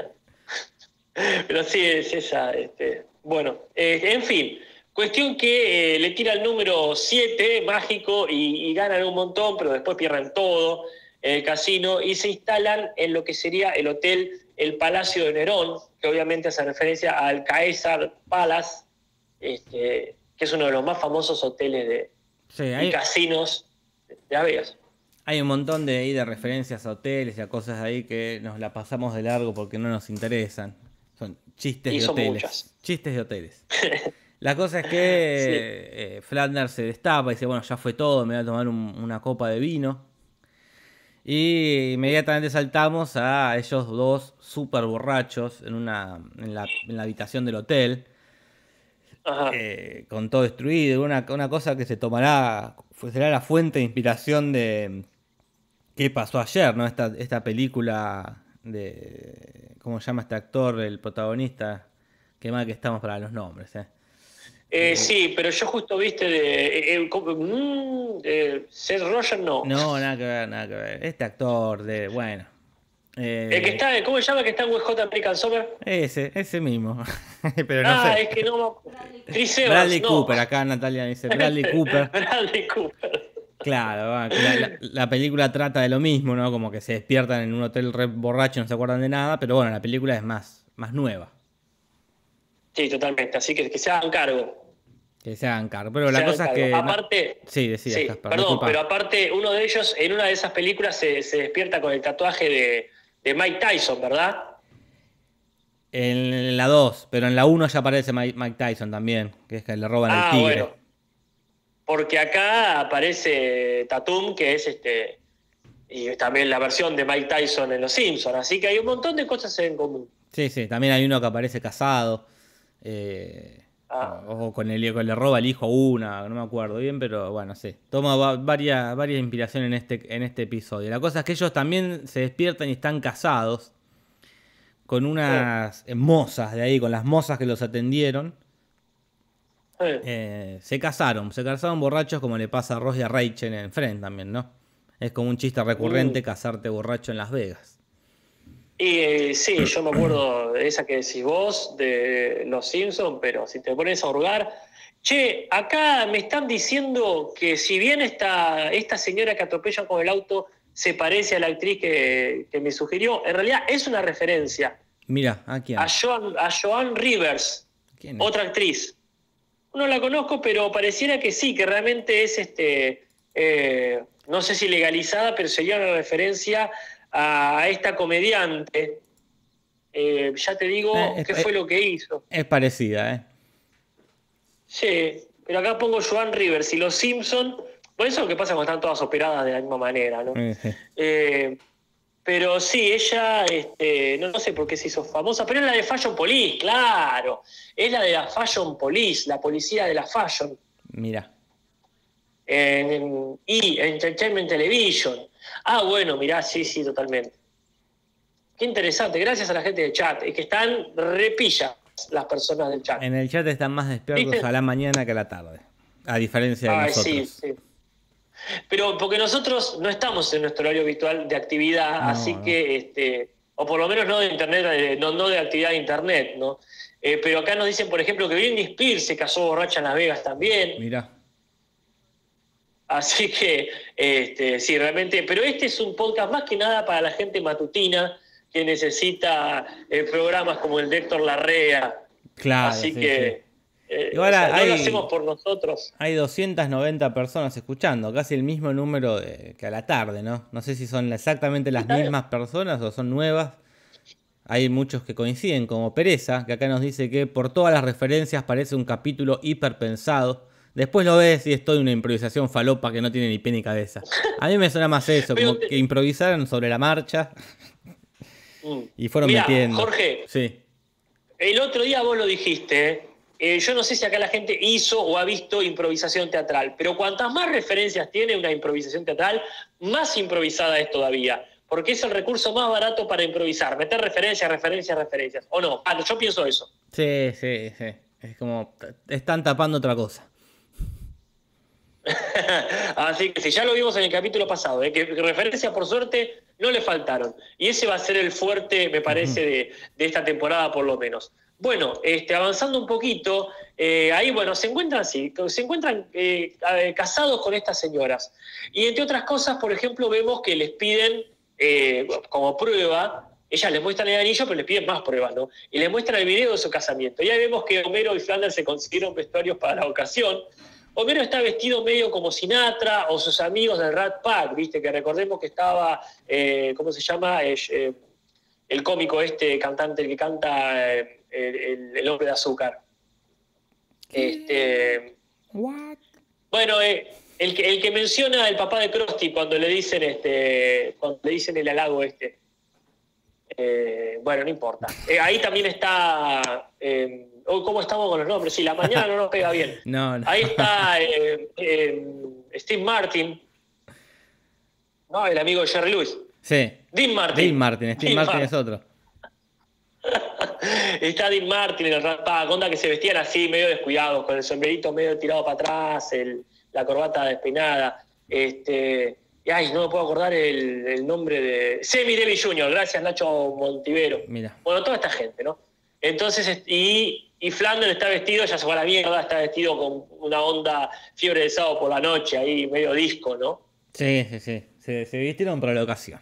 Pero sí, es esa. Este, bueno, eh, en fin, cuestión que eh, le tira el número 7, mágico, y, y ganan un montón, pero después pierden todo en el casino y se instalan en lo que sería el hotel El Palacio de Nerón, que obviamente hace referencia al Caesar Palace, este, que es uno de los más famosos hoteles de, Sí, y hay, casinos Las Vegas. hay un montón de, ahí de referencias a hoteles y a cosas ahí que nos la pasamos de largo porque no nos interesan. Son chistes Y de son hoteles. muchas. Chistes de hoteles. La cosa es que eh, Flanders se destapa y dice, bueno, ya fue todo, me voy a tomar un- una copa de vino. Y inmediatamente saltamos a ellos dos súper borrachos en, una, en, la, en la habitación del hotel. Ajá. eh, con todo destruido, una, una cosa que se tomará, será la fuente de inspiración de qué pasó ayer, ¿no? Esta, esta película de, ¿cómo se llama este actor, el protagonista? Qué mal que estamos para los nombres, ¿eh? Eh, sí, pero yo justo viste de. eh, eh, mm, eh, Seth Rogen no. No, nada que ver, nada que ver. Este actor de, bueno. Eh, El que está, ¿cómo se llama que está en Hot American Summer? Ese, ese mismo. Pero no ah, sé. es que no. Bradley Chris Evans. Bradley no. Cooper, acá Natalia dice Bradley Cooper. Bradley Cooper. Claro, la, la- la película trata de lo mismo, ¿no? Como que se despiertan en un hotel re borracho, no se acuerdan de nada, pero bueno, la película es más, más nueva. Sí, totalmente. Así que que se hagan cargo. Que se hagan cargo. Pero la cosa es que. no- Aparte. Sí, decía Sí, perdón, disculpa. pero aparte, uno de ellos en una de esas películas se, se despierta con el tatuaje de, de Mike Tyson, ¿verdad? En la 2, pero en la 1 ya aparece Mike, Tyson también, que es que le roban Ah, el tigre. bueno. Porque acá aparece Tatum, que es este. Y también la versión de Mike Tyson en Los Simpsons. Así que hay un montón de cosas en común. Sí, sí, también hay uno que aparece casado. eh, Ah. O con el que le roba el hijo a una, no me acuerdo bien, pero bueno, sí. Toma va- varias, varias inspiraciones en este, en este episodio. La cosa es que ellos también se despiertan y están casados con unas mozas de ahí, con las mozas que los atendieron. Eh, Eh, se casaron, se casaron borrachos como le pasa a Ross y a Rachel en Friends también, ¿no? Es como un chiste recurrente Mm. casarte borracho en Las Vegas. Y eh, sí, yo me acuerdo de esa que decís vos, de Los Simpsons, pero si te pones a hurgar. Che, acá me están diciendo que si bien esta, esta señora que atropella con el auto se parece a la actriz que, que me sugirió, en realidad es una referencia Mira, ¿a quién? a Joan, a Joan Rivers, otra actriz. No la conozco, pero pareciera que sí, que realmente es este, eh, no sé si legalizada, pero sería una referencia a esta comediante. Eh, ya te digo Eh, qué eh, fue lo que hizo. Es parecida, ¿eh? Sí, pero acá pongo Joan Rivers y los Simpson. Bueno, eso es lo que pasa cuando están todas operadas de la misma manera, ¿no? Sí. Eh, pero sí, ella, este, no, no sé por qué se hizo famosa, pero es la de Fashion Police, claro. Es la de la Fashion Police, la policía de la Fashion. Mira. En, en- y Entertainment Television. Ah, bueno, mirá, sí, sí, totalmente. Qué interesante, gracias a la gente del chat. Es que están repillas las personas del chat. En el chat están más despiertos ¿Viste? a la mañana que a la tarde. A diferencia de Ay, nosotros. sí, sí. Pero porque nosotros no estamos en nuestro horario habitual de actividad, No, así no. que, este, o por lo menos no de internet, eh, no, no de actividad de internet, ¿no? Eh, pero acá nos dicen, por ejemplo, que Britney Spears se casó borracha en Las Vegas también. Mira. Así que, este, sí, realmente, pero este es un podcast más que nada para la gente matutina que necesita eh, programas como el de Héctor Larrea. Claro. Así sí, que sí. eh, Igual o sea, no hay- lo hacemos por nosotros. Hay 290 personas escuchando, casi el mismo número de- que a la tarde, ¿no? No sé si son exactamente las mismas personas o son nuevas. Hay muchos que coinciden, como Pereza, que acá nos dice que por todas las referencias parece un capítulo hiperpensado. Después lo ves y es toda una improvisación falopa que no tiene ni pie ni cabeza. A mí me suena más eso, como te- que improvisaron sobre la marcha Mm. y fueron Mirá, metiendo. Jorge, Sí. El otro día vos lo dijiste, ¿eh? Eh, yo no sé si acá la gente hizo o ha visto improvisación teatral, pero cuantas más referencias tiene una improvisación teatral, más improvisada es todavía, porque es el recurso más barato para improvisar, meter referencias, referencias, referencias, ¿o no? Ah, yo pienso eso. Sí, sí, sí. Es como, están tapando otra cosa. Así que si ya lo vimos en el capítulo pasado, ¿eh? que referencias por suerte no le faltaron. Y ese va a ser el fuerte, me parece, de, de esta temporada por lo menos. Bueno, este, avanzando un poquito, eh, ahí bueno, se encuentran sí, se encuentran eh, eh, casados con estas señoras. Y entre otras cosas, por ejemplo, vemos que les piden eh, como prueba, ellas les muestran el anillo, pero les piden más pruebas, ¿no? Y les muestran el video de su casamiento. Y ahí vemos que Homero y Flanders se consiguieron vestuarios para la ocasión. Homero está vestido medio como Sinatra o sus amigos del Rat Pack, ¿viste? Que recordemos que estaba, eh, ¿cómo se llama? Eh, eh, el cómico este cantante, el que canta eh, el, hombre de azúcar. Este, bueno, eh, el, que, el que menciona el papá de Krusty cuando le dicen este, cuando le dicen el halago este. Bueno, no importa. Ahí también está. Oh, ¿Cómo estamos con los nombres? Sí, la mañana no nos pega bien. No, no. Ahí está eh, eh, Steve Martin. No, el amigo de Jerry Lewis. Sí. Dean Martin. Dean Martin, Steve Dean Martin es otro. está Dean Martin en el Rat onda que se vestían así, medio descuidados, con el sombrerito medio tirado para atrás, el- la corbata despeinada. Este, y ay, no me puedo acordar el, el nombre de. Semi Davis Jr., gracias Nacho Montivero. Mira. Bueno, toda esta gente, ¿no? Entonces, y, y Flanders está vestido, ya se fue a la mierda, está vestido con una onda fiebre de sábado por la noche, ahí medio disco, ¿no? Sí, sí, sí. Se, se vistieron para la ocasión.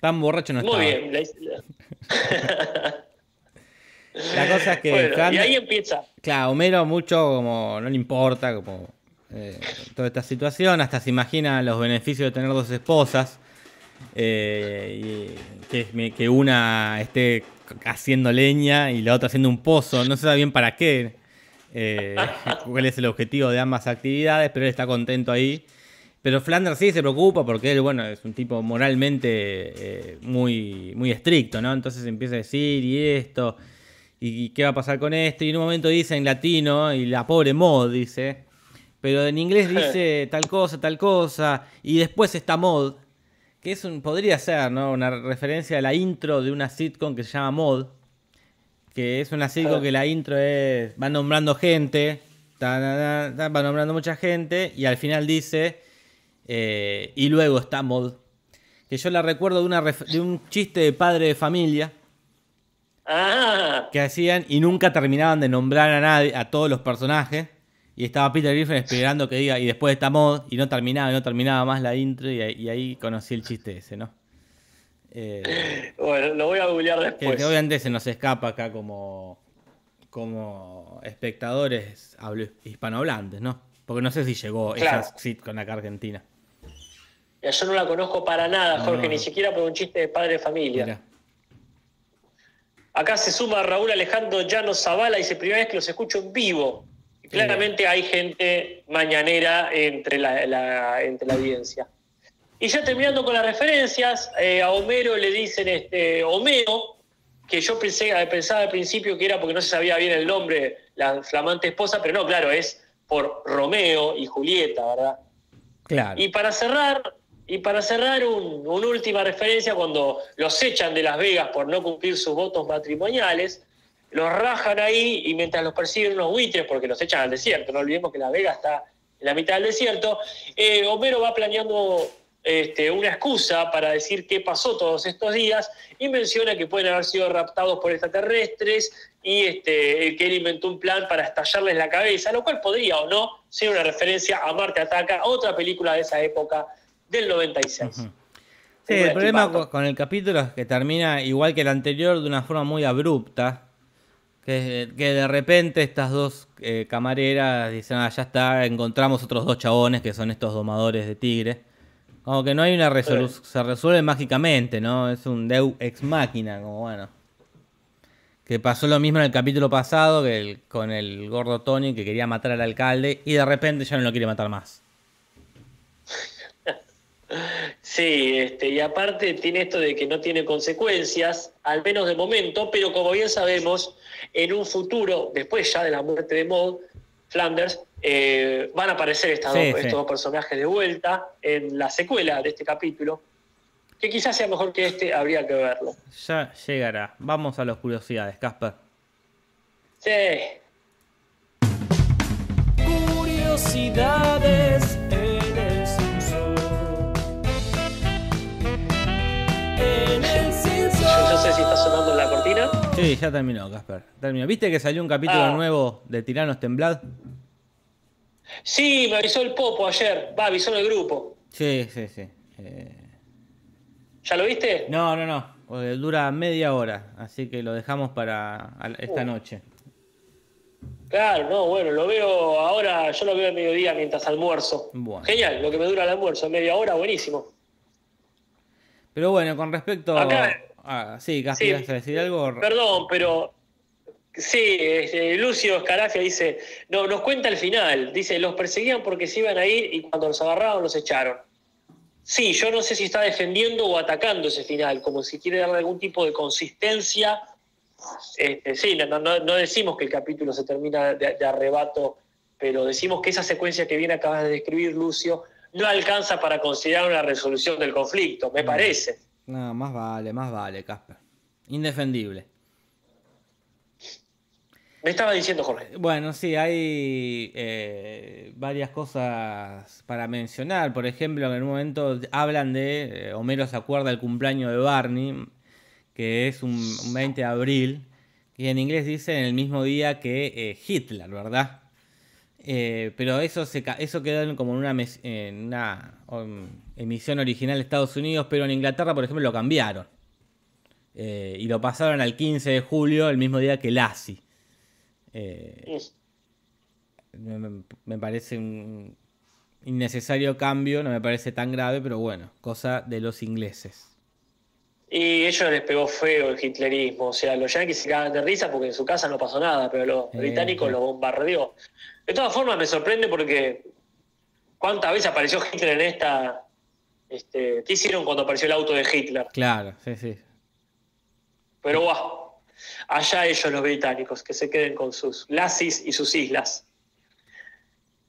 Tan borracho no Muy estaba. bien. la- La cosa es que Bueno, y ahí empieza. Claro, Homero mucho como no le importa como eh, toda esta situación, hasta se imagina los beneficios de tener dos esposas, eh, y que una esté haciendo leña y la otra haciendo un pozo, no se sabe bien para qué, eh, cuál es el objetivo de ambas actividades, pero él está contento ahí. Pero Flanders sí se preocupa porque él, bueno, es un tipo moralmente eh, muy, muy estricto, ¿no? Entonces empieza a decir, y esto, y qué va a pasar con esto, y en un momento dice en latino, y la pobre Mod dice, pero en inglés dice tal cosa, tal cosa, y después está Mod, que es un, podría ser, ¿no? Una referencia a la intro de una sitcom que se llama Mod, que es una sitcom que la intro es, va nombrando gente, ta, ta, ta, ta, va nombrando mucha gente, y al final dice, eh, y luego está Mod, que yo la recuerdo de, una de un chiste de padre de familia, Ah, que hacían y nunca terminaban de nombrar a nadie, a todos los personajes. Y estaba Peter Griffin esperando que diga, y después está Mod, y no terminaba, no terminaba más la intro, y, ahí- y ahí conocí el chiste ese, ¿no? Eh, bueno, lo voy a googlear después. que obviamente se nos escapa acá como, como espectadores hispanohablantes, ¿no? Porque no sé si llegó Claro. esa sitcom acá Argentina. Yo no la conozco para nada, Jorge, No. ni siquiera por un chiste de padre de familia. Acá se suma Raúl Alejandro Llanos Zavala y dice, primera vez que los escucho en vivo. Claramente hay gente mañanera entre la, la- entre la audiencia. Y ya terminando con las referencias, eh, a Homero le dicen este, Homero, que yo pensé, pensaba al principio que era porque no se sabía bien el nombre, la flamante esposa, pero no, claro, es por Romeo y Julieta, ¿verdad? Claro. Y para cerrar, y para cerrar un- una última referencia, cuando los echan de Las Vegas por no cumplir sus votos matrimoniales, los rajan ahí y mientras los persiguen unos buitres, porque los echan al desierto, no olvidemos que Las Vegas está en la mitad del desierto, eh, Homero va planeando este, una excusa para decir qué pasó todos estos días y menciona que pueden haber sido raptados por extraterrestres y este, que él inventó un plan para estallarles la cabeza, lo cual podría o no ser una referencia a Marte Ataca, otra película de esa época del 96. Ujú. Sí, Película el problema con el capítulo es que termina igual que el anterior de una forma muy abrupta. Que, que de repente estas dos eh, camareras dicen, ah, ya está, encontramos otros dos chabones que son estos domadores de tigre. Como que no hay una resolución, se resuelve mágicamente, ¿no? Es un Deu ex máquina, como bueno. Que pasó lo mismo en el capítulo pasado que el- con el gordo Tony que quería matar al alcalde y de repente ya no lo quiere matar más. Sí, este, y aparte tiene esto de que no tiene consecuencias, al menos de momento, pero como bien sabemos, en un futuro, después ya de la muerte de Maud, Flanders, eh, van a aparecer estas Sí, dos- sí. estos dos personajes de vuelta en la secuela de este capítulo, que quizás sea mejor que este, habría que verlo. Ya llegará. Vamos a las curiosidades, Casper. Sí, Curiosidades en yo, sé si está sonando la cortina. Sí, ya terminó, Casper. Terminó. ¿Viste que salió un capítulo Ah. nuevo de Tiranos Temblad? Sí, me avisó el Popo ayer, va, avisó en el grupo. Sí, sí, sí. Eh, ¿Ya lo viste? No, no, no. porque dura media hora, así que lo dejamos para esta Uh. noche. Claro, no, bueno, lo veo ahora, yo lo veo a mediodía mientras almuerzo. Bueno. Genial, lo que me dura el almuerzo, media hora, buenísimo. Pero bueno, con respecto Acá- a... Sí, Casper, Sí. Perdón, pero sí, este, Lucio Escarafia dice, no, nos cuenta el final, dice, los perseguían porque se iban a ir y cuando los agarraron los echaron. Sí, yo no sé si está defendiendo o atacando ese final, como si quiere darle algún tipo de consistencia. Este, sí, no, no- no decimos que el capítulo se termina de, de arrebato, pero decimos que esa secuencia que bien acabas de describir, Lucio, no alcanza para considerar una resolución del conflicto, me parece. No, más vale, más vale, Casper. Indefendible. Me estaba diciendo Jorge. Bueno, sí, hay eh, varias cosas para mencionar. Por ejemplo, en un momento hablan de, eh, Homero se acuerda del cumpleaños de Barney, que es un, un 20 de abril, y en inglés dice en el mismo día que eh, Hitler, ¿verdad? Eh, pero eso, se, eso quedó como en una, mes- en una um, emisión original de Estados Unidos, pero en Inglaterra, por ejemplo, lo cambiaron. Eh, y lo pasaron al 15 de julio, el mismo día que Lassie. Eh, me parece un innecesario cambio, no me parece tan grave, pero bueno, cosa de los ingleses. Y ellos les pegó feo el hitlerismo. O sea, los yanquis se cagan de risa porque en su casa no pasó nada, pero los Eh, británicos sí. lo bombardeó. De todas formas, me sorprende porque ¿cuántas veces apareció Hitler en esta? Este, ¿Qué hicieron cuando apareció el auto de Hitler? Claro, sí, sí. Pero guau, allá ellos los británicos, que se queden con sus lasis y sus islas.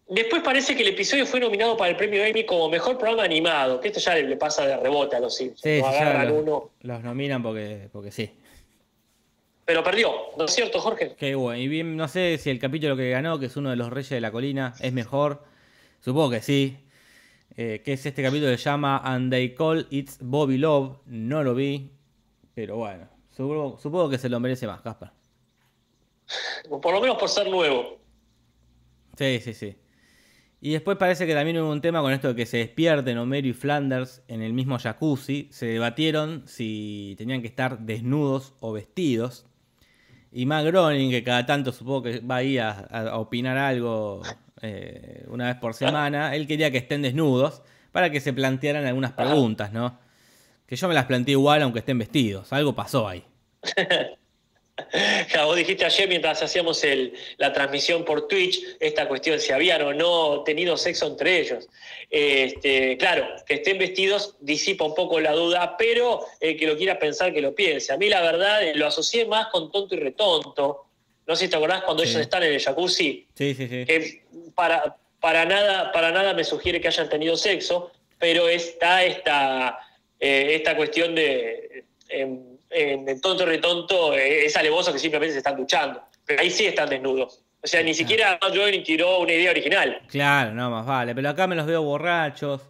Después parece que el episodio fue nominado para el premio Emmy como mejor programa animado, que esto ya le, le pasa de rebote a los Simpsons. Sí, no sí, agarran los, uno, los nominan porque, porque sí. pero perdió, ¿no es cierto, Jorge? Qué bueno. Y bien, no sé si el capítulo que ganó, que es uno de los Reyes de la Colina, es mejor. Supongo que sí. Eh, que es este capítulo que se llama And They Call It's Bobby Love. No lo vi. Pero bueno, supongo, supongo que se lo merece más, Caspar. Por lo menos por ser nuevo. Sí, sí, sí. Y después parece que también hubo un tema con esto de que se despierten Homero y Flanders en el mismo jacuzzi. Se debatieron si tenían que estar desnudos o vestidos. Y Matt Groening, que cada tanto supongo que va ahí a, a opinar algo eh, una vez por semana, él quería que estén desnudos para que se plantearan algunas preguntas, ¿no? Que yo me las planteé igual aunque estén vestidos. Algo pasó ahí. Claro, vos dijiste ayer mientras hacíamos el- la transmisión por Twitch esta cuestión, si habían o no tenido sexo entre ellos. Este, claro, que estén vestidos disipa un poco la duda, pero el que lo quiera pensar que lo piense. A mí la verdad lo asocié más con tonto y retonto. No sé si te acordás cuando Sí. ellos están en el jacuzzi, Sí, sí, sí. que para, para, nada, para nada me sugiere que hayan tenido sexo, pero está esta, eh, esta cuestión de en, en, tonto y retonto eh, es alevoso que simplemente se están duchando. Pero ahí sí están desnudos. O sea, ni siquiera Matt Groening tiró una idea original. Claro, no, más vale. Pero acá me los veo borrachos.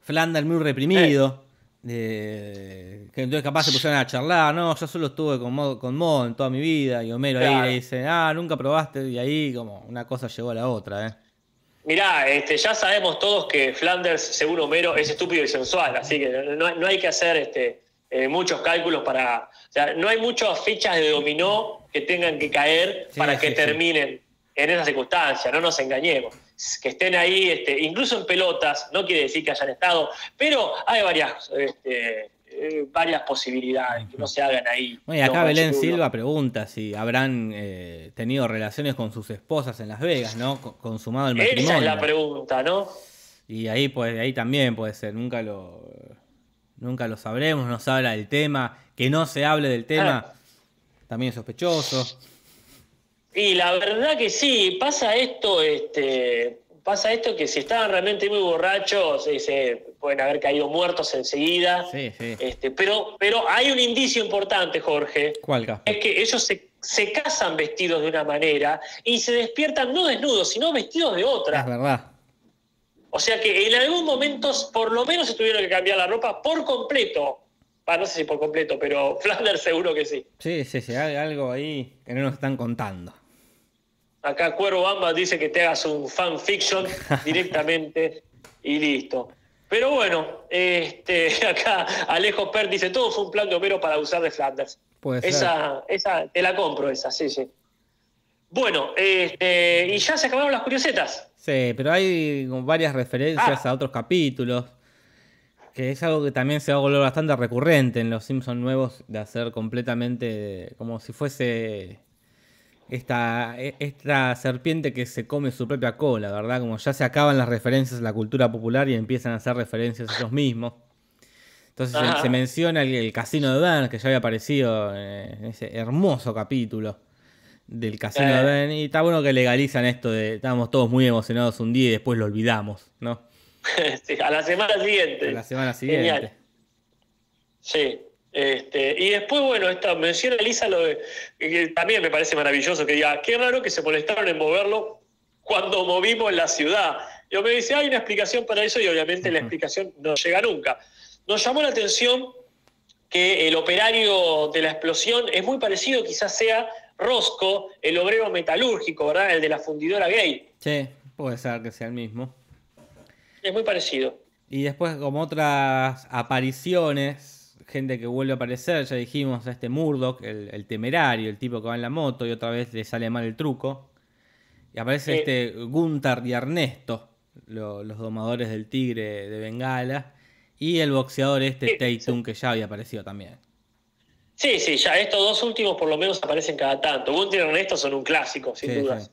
Flanders muy reprimido. eh, que entonces capaz se pusieron a charlar. No, yo solo estuve con Mo, con Mo en toda mi vida. Y Homero ahí Claro. le dice, ah, nunca probaste. Y ahí como una cosa llegó a la otra, ¿eh? Mirá, este, ya sabemos todos que Flanders, según Homero, es estúpido y sensual, así que no, no hay que hacer este, eh, muchos cálculos para... O sea, no hay muchas fichas de dominó que tengan que caer Sí, para que sí, sí. terminen en esa circunstancia, no nos engañemos. Que estén ahí, este, incluso en pelotas, no quiere decir que hayan estado, pero hay varias, este, eh, varias posibilidades que no se hagan ahí. Bueno, y acá Belén. Silva pregunta si habrán eh, tenido relaciones con sus esposas en Las Vegas, ¿no? Co- Consumado el matrimonio. Esa es la pregunta, ¿no? Y ahí, pues, ahí también puede ser, nunca lo, nunca lo sabremos, no se habla del tema, que no se hable del tema, Ah. también es sospechoso. Y la verdad que sí, pasa esto, este, pasa esto que si estaban realmente muy borrachos, se pueden haber caído muertos enseguida. Sí, sí. Este, pero, pero hay un indicio importante, Jorge, ¿Cuál, es que ellos se, se casan vestidos de una manera y se despiertan no desnudos, sino vestidos de Es otra. verdad. O sea que en algún momento por lo menos se tuvieron que cambiar la ropa por completo. Ah, no sé si por completo, pero Flanders seguro que sí. Sí, sí, sí, hay algo ahí que no nos están contando. Acá Cuervo Bamba dice que te hagas un fanfiction directamente y listo. Pero bueno, este, acá Alejo Per dice, todo fue un plan de Homero para usar de Flanders. Puede ser. Esa, esa, te la compro esa, sí, sí. Bueno, este, y ya se acabaron las curiosetas. Sí, pero hay varias referencias Ah. a otros capítulos, que es algo que también se va a volver bastante recurrente en los Simpsons nuevos, de hacer completamente como si fuese esta, e- esta serpiente que se come su propia cola, ¿verdad? Como ya se acaban las referencias a la cultura popular y empiezan a hacer referencias a ellos mismos. Entonces se, menciona el, el casino de Ben, que ya había aparecido en ese hermoso capítulo del casino Eh. de Ben. Y está bueno que legalizan esto de estábamos todos muy emocionados un día y después lo olvidamos, ¿no? Sí, a la semana siguiente. A la semana siguiente. Genial. Sí. Este, y después, bueno, esta menciona Elisa lo de, que también me parece maravilloso que diga, qué raro que se molestaron en moverlo cuando movimos la ciudad. Yo me dice, hay una explicación para eso y obviamente la explicación no llega nunca. Nos llamó la atención que el operario de la explosión es muy parecido, quizás sea Rosco, el obrero metalúrgico, ¿verdad? El de la fundidora gay. Sí, puede ser que sea el mismo. Es muy parecido. Y después, como otras apariciones, gente que vuelve a aparecer, ya dijimos, a este Murdoch, el, el temerario, el tipo que va en la moto y otra vez le sale mal el truco. Y aparece este Gunther y Ernesto, lo- los domadores del tigre de Bengala. Y el boxeador este Tatum, que ya había aparecido también. Sí, sí, ya estos dos últimos por lo menos aparecen cada tanto. Gunther y Ernesto son un clásico, sin Sí, dudas. sí.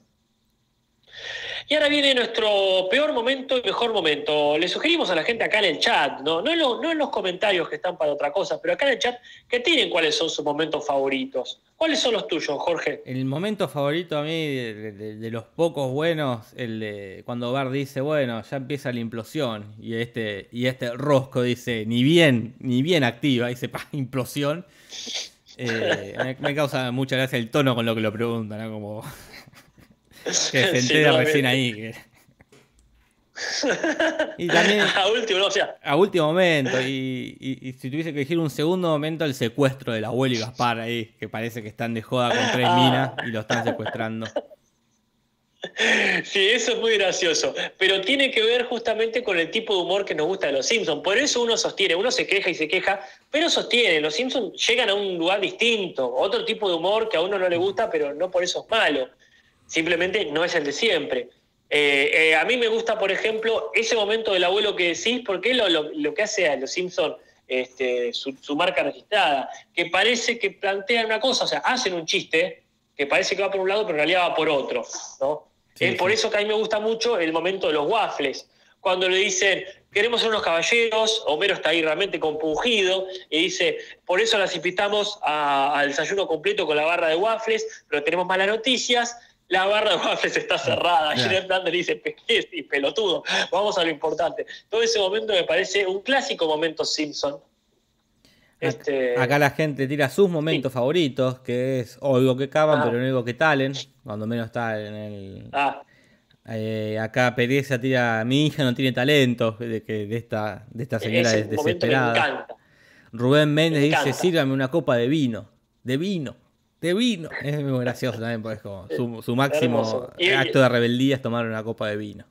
Y ahora viene nuestro peor momento y mejor momento. Le sugerimos a la gente acá en el chat, ¿no? No, en lo- no en los comentarios que están para otra cosa, pero acá en el chat que tienen cuáles son sus momentos favoritos. ¿Cuáles son los tuyos, Jorge? El momento favorito a mí de, de- de los pocos buenos, el de cuando Bart dice, bueno, ya empieza la implosión. Y este, y este Rosco dice, ni bien, ni bien activa, dice, pa, implosión. Eh, me, me causa mucha gracia el tono con lo que lo preguntan, ¿no? Como que se Sí, entera no, recién me- ahí. que- y también A último, no, o sea, a último momento, y, y- y si tuviese que elegir un segundo momento, el secuestro del abuelo y Gaspar ahí, que parece que están de joda con tres Ah. minas y lo están secuestrando. Sí, eso es muy gracioso, pero tiene que ver justamente con el tipo de humor que nos gusta de los Simpsons. Por eso uno sostiene, uno se queja y se queja, pero sostiene, los Simpsons llegan a un lugar distinto, otro tipo de humor que a uno no le gusta, pero no por eso es malo. Simplemente no es el de siempre. Eh, eh, a mí me gusta, por ejemplo, ese momento del abuelo que decís, porque es lo, lo- lo que hace a los Simpsons este, su, su marca registrada, que parece que plantean una cosa, o sea, hacen un chiste que parece que va por un lado, pero en realidad va por otro, ¿no? Sí, es por eso que a mí me gusta mucho el momento de los waffles. Cuando le dicen, queremos ser unos caballeros, Homero está ahí realmente compungido y dice, por eso las invitamos al desayuno completo con la barra de waffles, pero tenemos malas noticias, la barra de waffles está cerrada. Claro. Ned Flanders dice, "Pe- qué pelotudo, vamos a lo importante. Todo ese momento me parece un clásico momento Simpson. Este, Acá la gente tira sus momentos favoritos, que es oigo que cavan, Ah. pero no oigo que talen, cuando menos está en el... ah, Eh, acá Pereza tira, mi hija no tiene talento, de, que, de, esta, de esta señora me desesperada. Rubén Méndez Me dice, sírvame una copa de vino, de vino, de vino. Es muy gracioso también, porque es como su, su máximo. Y- acto de rebeldía es tomar una copa de vino.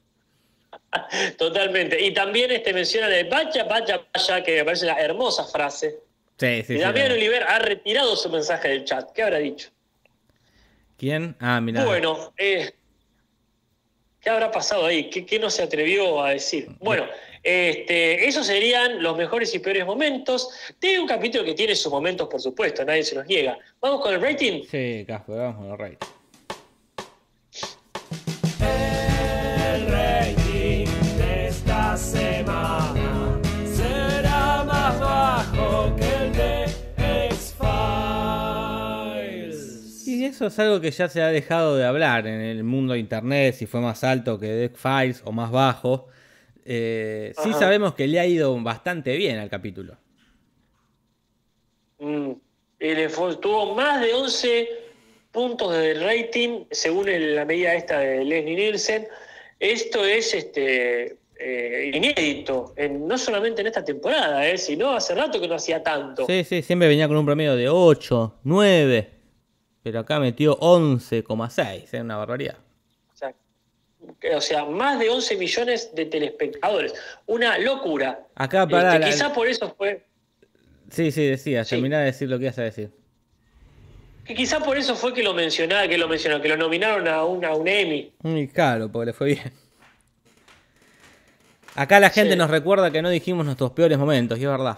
Totalmente. Y también este, mencionan el vaya, vaya, vaya, que me parece una hermosa frase. Sí, sí, y. Damián. Oliver ha retirado su mensaje del chat. ¿Qué habrá dicho? ¿Quién? Ah, mira. Bueno, eh, ¿qué habrá pasado ahí? ¿Qué, qué no se atrevió a decir? Bueno, este, esos serían los mejores y peores momentos de un capítulo que tiene sus momentos, por supuesto, nadie se los niega. Vamos con el rating. Sí, Casper, vamos con el rey. El rating de esta semana será más bajo que el de X-Files. Y eso es algo que ya se ha dejado de hablar en el mundo de internet, si fue más alto que Deck Files o más bajo. Eh, sí sabemos que le ha ido bastante bien al capítulo. Mm, fue- tuvo más de 11 puntos de rating según el- la medida esta de Leslie Nielsen. Esto es este eh, inédito, en- no solamente en esta temporada, eh, sino hace rato que no hacía tanto. Sí, sí, siempre venía con un promedio de 8, 9. Pero acá metió 11,6, es una barbaridad. O sea, más de 11 millones de telespectadores. Una locura. Acá para Este, quizá por eso fue. Sí, sí, decías, Sí. terminá de decir lo que ibas a decir. Que quizá por eso fue que lo mencionaba, que lo mencionó, que lo nominaron a un, a un Emmy. Muy caro, porque le fue bien. Acá la gente Sí. nos recuerda que no dijimos nuestros peores momentos, y es verdad.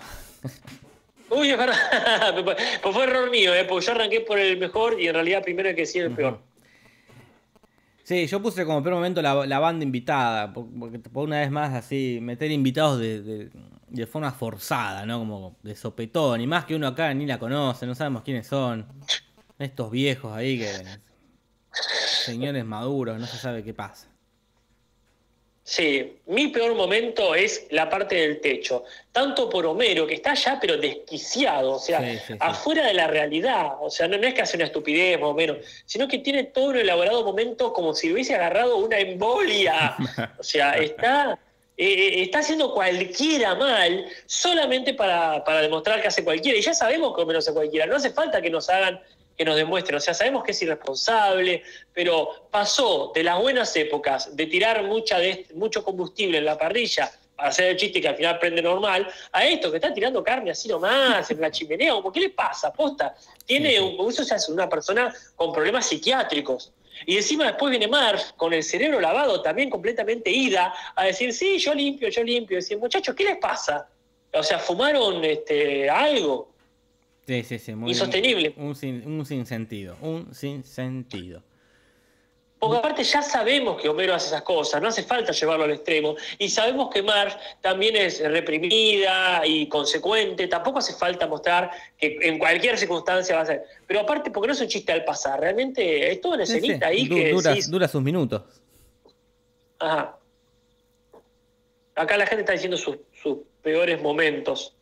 Uy, es verdad. pues fue error mío, ¿eh? porque yo arranqué por el mejor y en realidad primero hay que decir el peor. Sí, yo puse como peor momento la, la banda invitada, por- porque por una vez más así, meter invitados de, de- de forma forzada, ¿no? Como de sopetón, y más que uno acá ni la conoce, no sabemos quiénes son. Estos viejos ahí que... Señores maduros, no se sabe qué pasa. Sí, mi peor momento es la parte del techo. Tanto por Homero, que está ya pero desquiciado, o sea, Sí, sí, sí. afuera de la realidad. O sea, no, no es que hace una estupidez más o menos, sino que tiene todo un elaborado momento como si hubiese agarrado una embolia. O sea, está, eh, está haciendo cualquiera mal solamente para, para demostrar que hace cualquiera. Y ya sabemos que Homero hace cualquiera. No hace falta que nos hagan que nos demuestren. O sea, sabemos que es irresponsable, pero pasó de las buenas épocas de tirar mucha de, mucho combustible en la parrilla para hacer el chiste que al final prende normal, a esto que está tirando carne así nomás en la chimenea, como, ¿qué le pasa? Posta, tiene un, eso se hace una persona con problemas psiquiátricos. Y encima después viene Marv con el cerebro lavado, también completamente ida, a decir, sí, yo limpio, yo limpio. Y decir, muchachos, ¿qué les pasa? O sea, ¿fumaron este, algo? Sí, sí, sí. Muy, Insostenible. Un, sin, un sinsentido. Un sinsentido. Porque aparte ya sabemos que Homero hace esas cosas, no hace falta llevarlo al extremo. Y sabemos que Marge también es reprimida y consecuente, tampoco hace falta mostrar que en cualquier circunstancia va a ser. Pero aparte, porque no es un chiste al pasar, realmente es toda una Sí, sí. escenita ahí Du- que dura, decís, dura sus minutos. Ajá. Acá la gente está diciendo sus, sus peores momentos.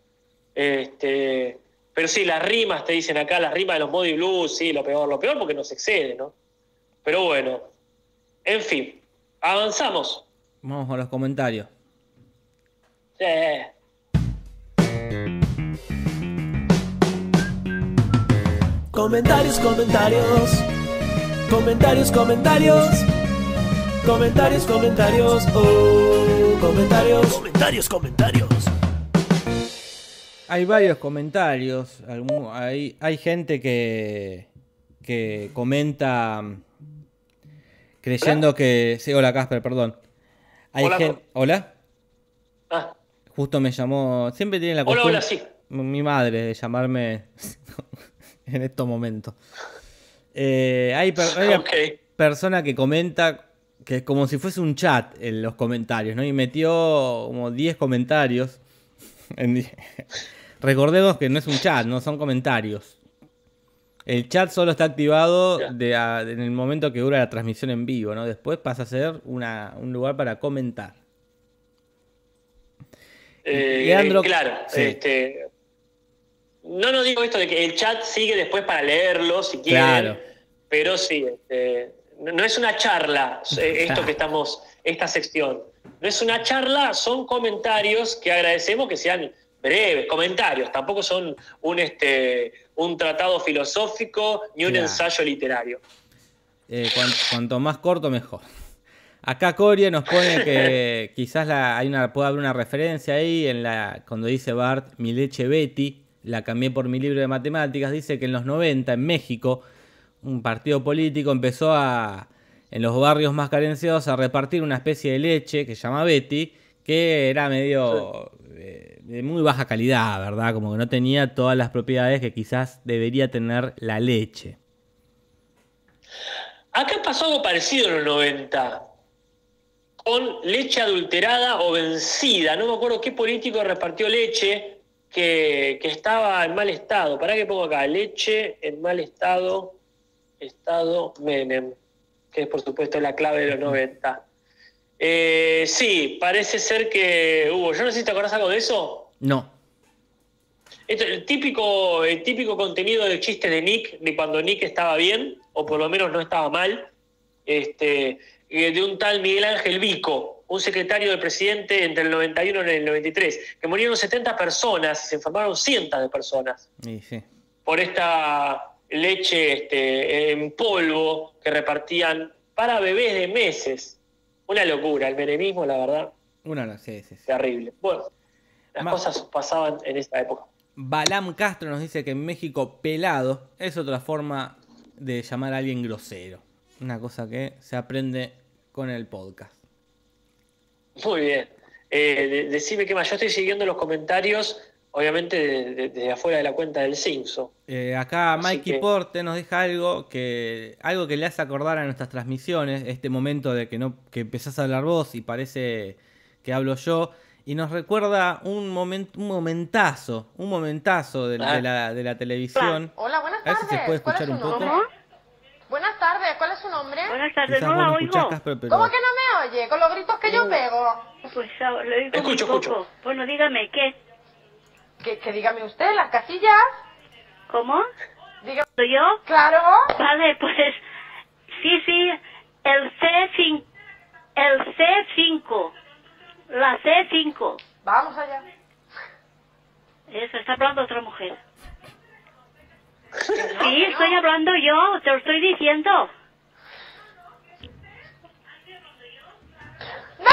Este, pero sí, las rimas, te dicen acá, las rimas de los Modi Blues, sí, lo peor, lo peor porque nos excede, ¿no? Pero bueno, en fin, avanzamos. Vamos a los comentarios. Sí. Comentarios, comentarios. Comentarios, comentarios. Comentarios, comentarios. Oh, comentarios. Comentarios, comentarios. Hay varios comentarios. algún- hay, hay gente que, que comenta mm, creyendo que. Sí, hola Casper, perdón. Hay Hola, gen- Cor- ¿Hola? Ah, Justo me llamó. Siempre tiene la hola, costumbre. hola, sí. Mi madre de llamarme en estos momentos. Eh, hay per- hay persona que comenta que es como si fuese un chat en los comentarios, ¿no? Y metió como 10 comentarios. En Recordemos que no es un chat, no son comentarios. El chat solo está activado Ya. de a- en el momento que dura la transmisión en vivo, ¿no? Después pasa a ser una- un lugar para comentar. Eh, Leandro- claro, sí. este, no nos digo esto de que el chat sigue después para leerlo si quieren, Claro. pero sí, este, no es una charla eh, esto que estamos, esta sección. No es una charla, son comentarios que agradecemos que sean breves, comentarios, tampoco son un, este, un tratado filosófico ni un ensayo literario. Eh, cuan- cuanto más corto, mejor. Acá Coria nos pone que quizás la, hay una, puede haber una referencia ahí en la cuando dice Bart, mi leche Betty, la cambié por mi libro de matemáticas, dice que en los 90 en México un partido político empezó a en los barrios más carenciados a repartir una especie de leche que se llama Betty, que era medio de muy baja calidad, ¿verdad? Como que no tenía todas las propiedades que quizás debería tener la leche. Acá pasó algo parecido en los 90, con leche adulterada o vencida. No me acuerdo qué político repartió leche que, estaba en mal estado. ¿Para qué pongo acá? Leche en mal estado, estado Menem, que es por supuesto la clave de los 90. Eh, sí, parece ser que hubo. Yo no sé si te acordás algo de eso. No, Esto, el, típico, el típico contenido de chistes de Nick, de cuando Nick estaba bien, o por lo menos no estaba mal, este, eh, de un tal Miguel Ángel Vico, un secretario del presidente entre el 91 y el 93, que murieron 70 personas, se enfermaron cientos de personas sí. por esta leche este, en polvo que repartían para bebés de meses. Una locura, el menemismo, la verdad, Una sí, sí, sí. terrible. Bueno, las Ma- cosas pasaban en esa época. Balam Castro nos dice que en México pelado es otra forma de llamar a alguien grosero. Una cosa que se aprende con el podcast. Muy bien. Eh, de- decime qué más. Yo estoy siguiendo los comentarios, obviamente de- de- desde afuera de la cuenta del Simpson. Eh, acá Así Mikey que- Porte nos deja algo que algo que le hace acordar a nuestras transmisiones, este momento de que no que empezás a hablar vos y parece que hablo yo y nos recuerda un momento un momentazo, un momentazo de, Ah. de la, de la televisión. Hola, buenas A ver si tardes. se puede ¿Cuál es escuchar su un poco. nombre? Buenas tardes, ¿cuál es su nombre? Buenas tardes, Quizás no la oigo. escuchás, Casper, pero ¿Cómo que no me oye, con los gritos que yo pego. Pues lo oigo Escucho, escucho. poco. Bueno, dígame, ¿qué? Que, que dígame usted, las casillas. ¿Cómo? ¿Soy yo? claro. Vale, pues sí, sí, el C5, el C5, la C5. Vamos allá. Eso, está hablando otra mujer. Sí, estoy hablando yo, te lo estoy diciendo. ¡20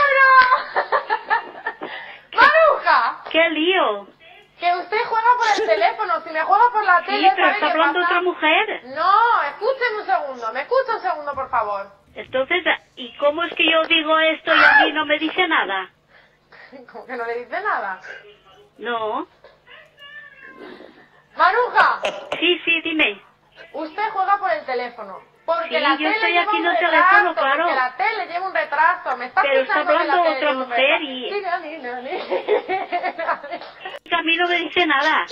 euros! ¡Qué lío! Que usted juega por el teléfono, si me juega por la Sí, tele, pero ¿sabe está qué hablando pasa? otra mujer. No, escúcheme un segundo, me escucha un segundo, por favor. Entonces, ¿y cómo es que yo digo esto y a mí no me dice nada? Como que no le dice nada. No. Maruja, Sí, sí, dime. usted juega por el teléfono. Porque Sí, la yo tele estoy aquí el retraso, teléfono, claro. porque la tele lleva un retraso. Me está Pero está hablando otra mujer y- mí no me dice nada.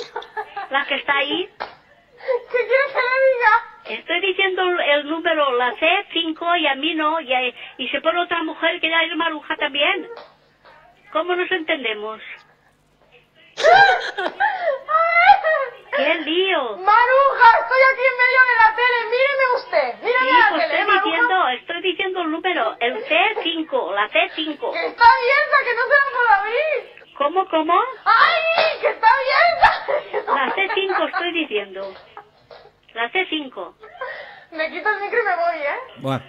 La que está ahí, ¿Qué quiere que le diga? estoy diciendo el número, la C5 y a mí no, y, a- y se pone otra mujer que ya es maruja también. ¿Cómo nos entendemos? ¡Qué lío! Maruja, estoy aquí en medio de la tele. Míreme usted. Sí, Míreme la pues tele, estoy Maruja. diciendo, estoy diciendo el número, el C5, la Que C5. está abierta, que no se la puedo abrir. ¿Cómo, cómo? ¡Ay! ¡Que está abierta! La C5 estoy diciendo. La C5. Me quito el micro y me voy, ¿eh? Bueno,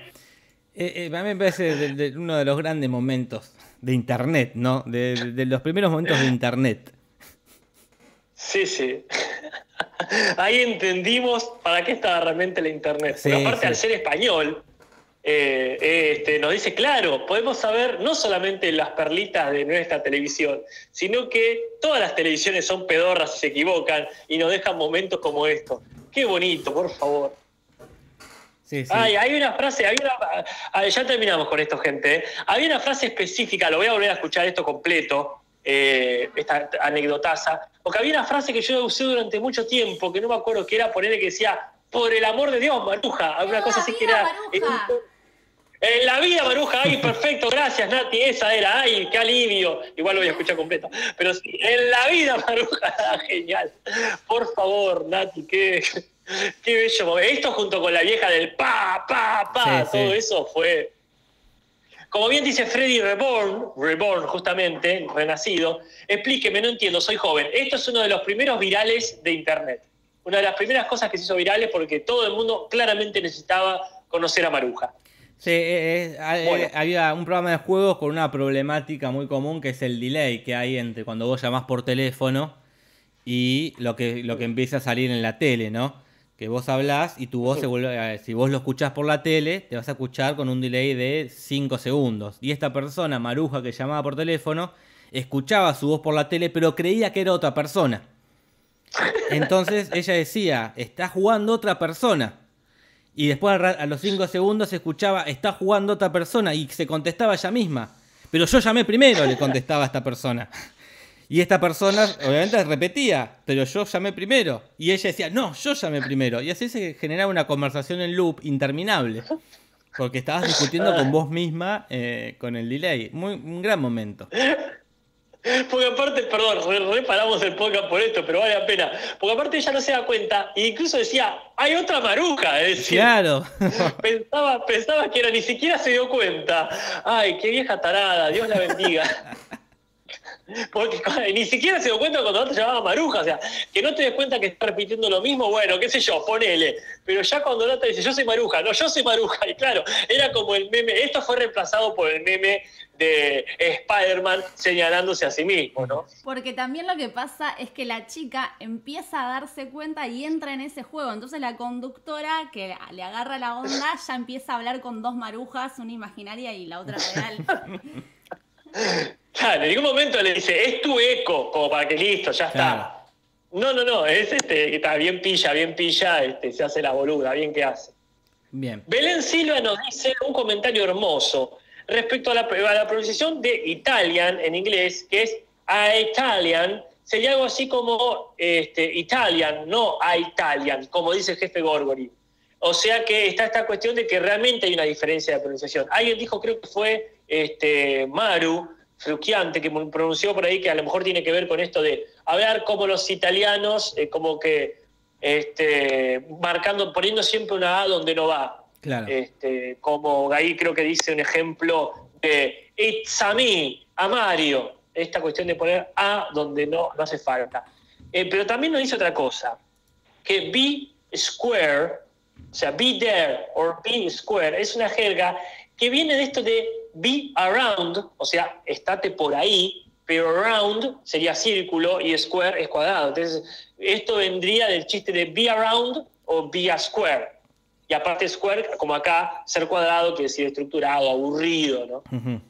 eh, eh, a mí me parece de- de uno de los grandes momentos de Internet, ¿no? De, de- de los primeros momentos de Internet. Sí, sí. Ahí entendimos para qué estaba realmente la internet. Sí, Porque aparte, sí. al ser español, eh, este, nos dice, claro, podemos saber no solamente las perlitas de nuestra televisión, sino que todas las televisiones son pedorras y se equivocan y nos dejan momentos como estos. Qué bonito, por favor. Sí, sí. Ay, hay una frase, hay una- ah, ya terminamos con esto, gente. ¿eh? Había una frase específica, lo voy a volver a escuchar esto completo, eh, esta anécdotaza, porque había una frase que yo usé durante mucho tiempo, que no me acuerdo que era ponerle que decía, por el amor de Dios, Maruja, alguna cosa así que era... En la vida, Maruja, ay, perfecto, gracias, Nati, esa era, ay, qué alivio. Igual lo voy a escuchar completa. Pero sí, en la vida, Maruja, genial. Por favor, Nati, qué, qué bello. Esto junto con la vieja del pa, pa, pa, Sí, todo sí. eso fue. Como bien dice Freddy Reborn, Reborn justamente, renacido, explíqueme, no entiendo, soy joven. Esto es uno de los primeros virales de Internet. Una de las primeras cosas que se hizo virales porque todo el mundo claramente necesitaba conocer a Maruja. Sí, eh, eh, eh, había un programa de juegos con una problemática muy común que es el delay que hay entre cuando vos llamás por teléfono y lo que, lo que empieza a salir en la tele, ¿no? Que vos hablás y tu voz se vuelve, a- si vos lo escuchás por la tele, te vas a escuchar con un delay de 5 segundos. Y esta persona, Maruja, que llamaba por teléfono, escuchaba su voz por la tele, pero creía que era otra persona. Entonces ella decía, está jugando otra persona. Y después a los 5 segundos se escuchaba, está jugando otra persona y se contestaba ella misma. Pero yo llamé primero, le contestaba a esta persona. Y esta persona obviamente repetía, pero yo llamé primero. Y ella decía, no, yo llamé primero. Y así se generaba una conversación en loop interminable. Porque estabas discutiendo con vos misma eh, con el delay. Muy, un gran momento. Porque aparte, perdón, re- reparamos el podcast por esto, pero vale la pena. Porque aparte ella no se da cuenta, e incluso decía, hay otra maruja, es decir, Claro. pensaba, pensaba que era, ni siquiera se dio cuenta. Ay, qué vieja tarada, Dios la bendiga. Porque ni siquiera se dio cuenta cuando te llamaba Maruja, o sea, que no te des cuenta que está repitiendo lo mismo, bueno, qué sé yo, ponele. Pero ya cuando no te dice, yo soy Maruja, no, yo soy Maruja, y claro, era como el meme, esto fue reemplazado por el meme de Spider-Man señalándose a sí mismo, ¿no? Porque también lo que pasa es que la chica empieza a darse cuenta y entra en ese juego. Entonces la conductora que le agarra la onda ya empieza a hablar con dos marujas, una imaginaria y la otra real. Claro, en ningún momento le dice, es tu eco, como para que listo, ya está. Claro. No, no, no, es este, que está bien pilla, bien pilla, este, se hace la boluda, bien que hace. Bien. Belén Silva nos dice un comentario hermoso respecto a la, a la pronunciación de Italian en inglés, que es a Italian, sería algo así como este, Italian, no a Italian, como dice el jefe Gorgori. O sea que está esta cuestión de que realmente hay una diferencia de pronunciación. Alguien dijo, creo que fue este, Maru, Frucchiante, que pronunció por ahí que a lo mejor tiene que ver con esto de hablar como los italianos, eh, como que este, marcando, poniendo siempre una A donde no va. Claro. Este, como ahí creo que dice un ejemplo de It's a me, a Mario. Esta cuestión de poner A donde no, no hace falta. Eh, pero también nos dice otra cosa, que be square, o sea, be there or be square, es una jerga que viene de esto de be around, o sea, estate por ahí, pero around sería círculo y square es cuadrado. Entonces, esto vendría del chiste de be around o be a square. Y aparte square, como acá, ser cuadrado quiere decir estructurado, aburrido, ¿no?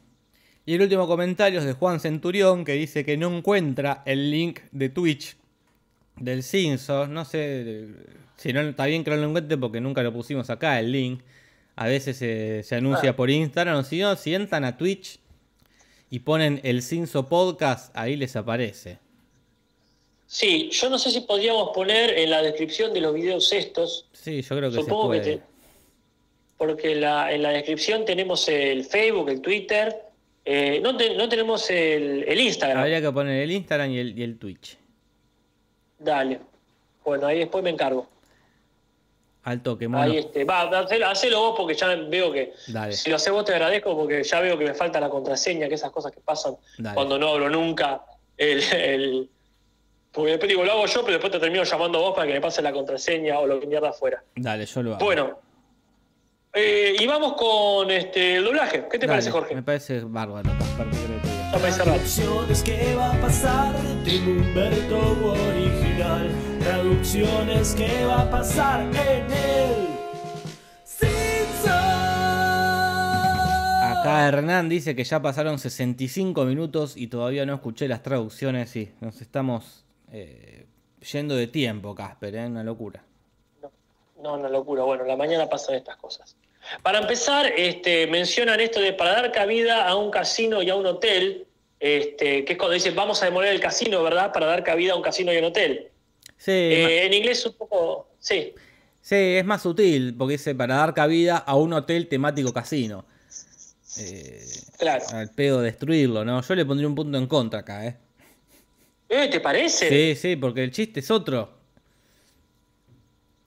Y el último comentario es de Juan Centurión que dice que no encuentra el link de Twitch del Cinso. No sé si no está bien que no lo encuentre porque nunca lo pusimos acá el link. A veces se, se anuncia Ah. por Instagram. O si no, si entran a Twitch y ponen el Cinso Podcast, ahí les aparece. Sí, yo no sé si podríamos poner en la descripción de los videos estos, Sí, yo creo que Supongo se que puede. te- porque la- en la descripción tenemos el Facebook, el Twitter, eh, no, te- no tenemos el, el Instagram. Habría que poner el Instagram y el, y el Twitch. Dale. Bueno, ahí después me encargo. Al toque, mono. Ahí este, va, hacelo, hacelo vos porque ya veo que Dale. si lo haces vos te agradezco porque ya veo que me falta la contraseña, que esas cosas que pasan Dale. cuando no abro nunca el, el- porque después digo, lo hago yo, pero después te termino llamando a vos para que me pases la contraseña o lo que mierda afuera. Dale, yo lo hago. Bueno. Eh, y vamos con este el doblaje. ¿Qué te Dale, parece, Jorge? Me parece bárbaro. ¿qué querés que va a pasar? Tim Humberto original. Traducciones, ¿qué va a pasar en el Simpson? Acá Hernán dice que ya pasaron 65 minutos y todavía no escuché las traducciones. Sí, nos estamos eh, yendo de tiempo, Casper, ¿eh? una locura. No, una locura. Bueno, la mañana pasan estas cosas. Para empezar, este, mencionan esto de para dar cabida a un casino y a un hotel, este, que es cuando dicen vamos a demoler el casino, ¿verdad? Para dar cabida a un casino y a un hotel. Sí, Eh, en inglés un poco, sí, sí, es más sutil porque dice para dar cabida a un hotel temático casino. Eh, claro. al pedo destruirlo, ¿no? Yo le pondría un punto en contra acá, ¿eh? Eh, ¿Te parece? Sí, sí, porque el chiste es otro.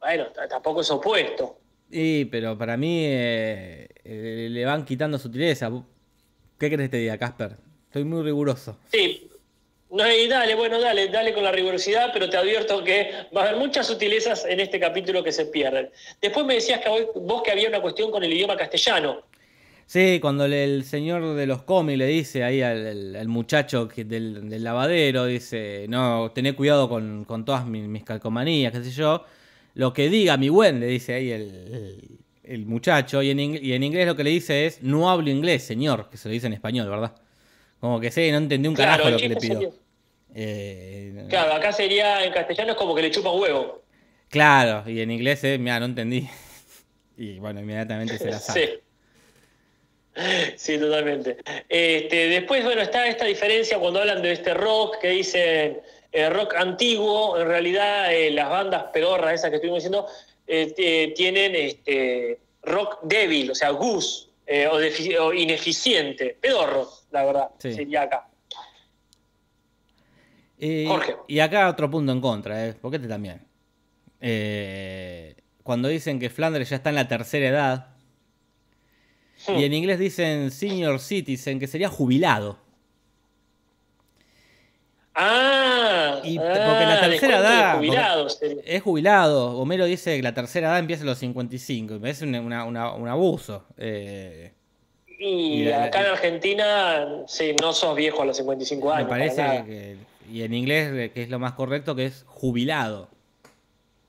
Bueno, tampoco es opuesto. Y, pero para mí eh, eh, le van quitando sutileza. ¿Qué crees que te diga, Casper? Estoy muy riguroso. Sí. No, y dale, bueno, dale, dale con la rigurosidad, pero te advierto que va a haber muchas sutilezas en este capítulo que se pierden. Después me decías que hoy- vos que había una cuestión con el idioma castellano. Sí, cuando le- el señor de los cómics le dice ahí al, al- al muchacho que- del, del lavadero, dice, no, tené cuidado con, con todas mis, mis calcomanías, qué sé yo. Lo que diga mi buen, le dice ahí el, el- el muchacho, y en, ing- y en inglés lo que le dice es, no hablo inglés, señor, que se lo dice en español, ¿verdad? Como que sí, no entendí un Claro, carajo lo que le pidió. Eh, Claro, acá sería en castellano es como que le chupa huevo. Claro, y en inglés es, mira, no entendí. Y bueno, inmediatamente se la sabe. Sí. Sí, totalmente. Este, después, bueno, está esta diferencia cuando hablan de este rock que dicen eh, rock antiguo. En realidad, eh, las bandas pedorras, esas que estuvimos diciendo, eh, tienen este, rock débil, o sea, gus o, ineficiente. Pedorro, la verdad, Sí. sería acá. Y, Jorge. y acá otro punto en contra, ¿eh? Porque este también. Eh, cuando dicen que Flanders ya está en la tercera edad, y en inglés dicen senior citizen, que sería jubilado. Ah, Y- ah, porque la tercera descuento de edad, jubilados sería. Es jubilado. Homero dice que la tercera edad empieza a los 55. y Me parece un, una- una- un abuso. Eh, Y y la- acá en Argentina, sí, no sos viejo a los 55 me años. para parece que. Y en inglés, eh, que es lo más correcto, que es jubilado.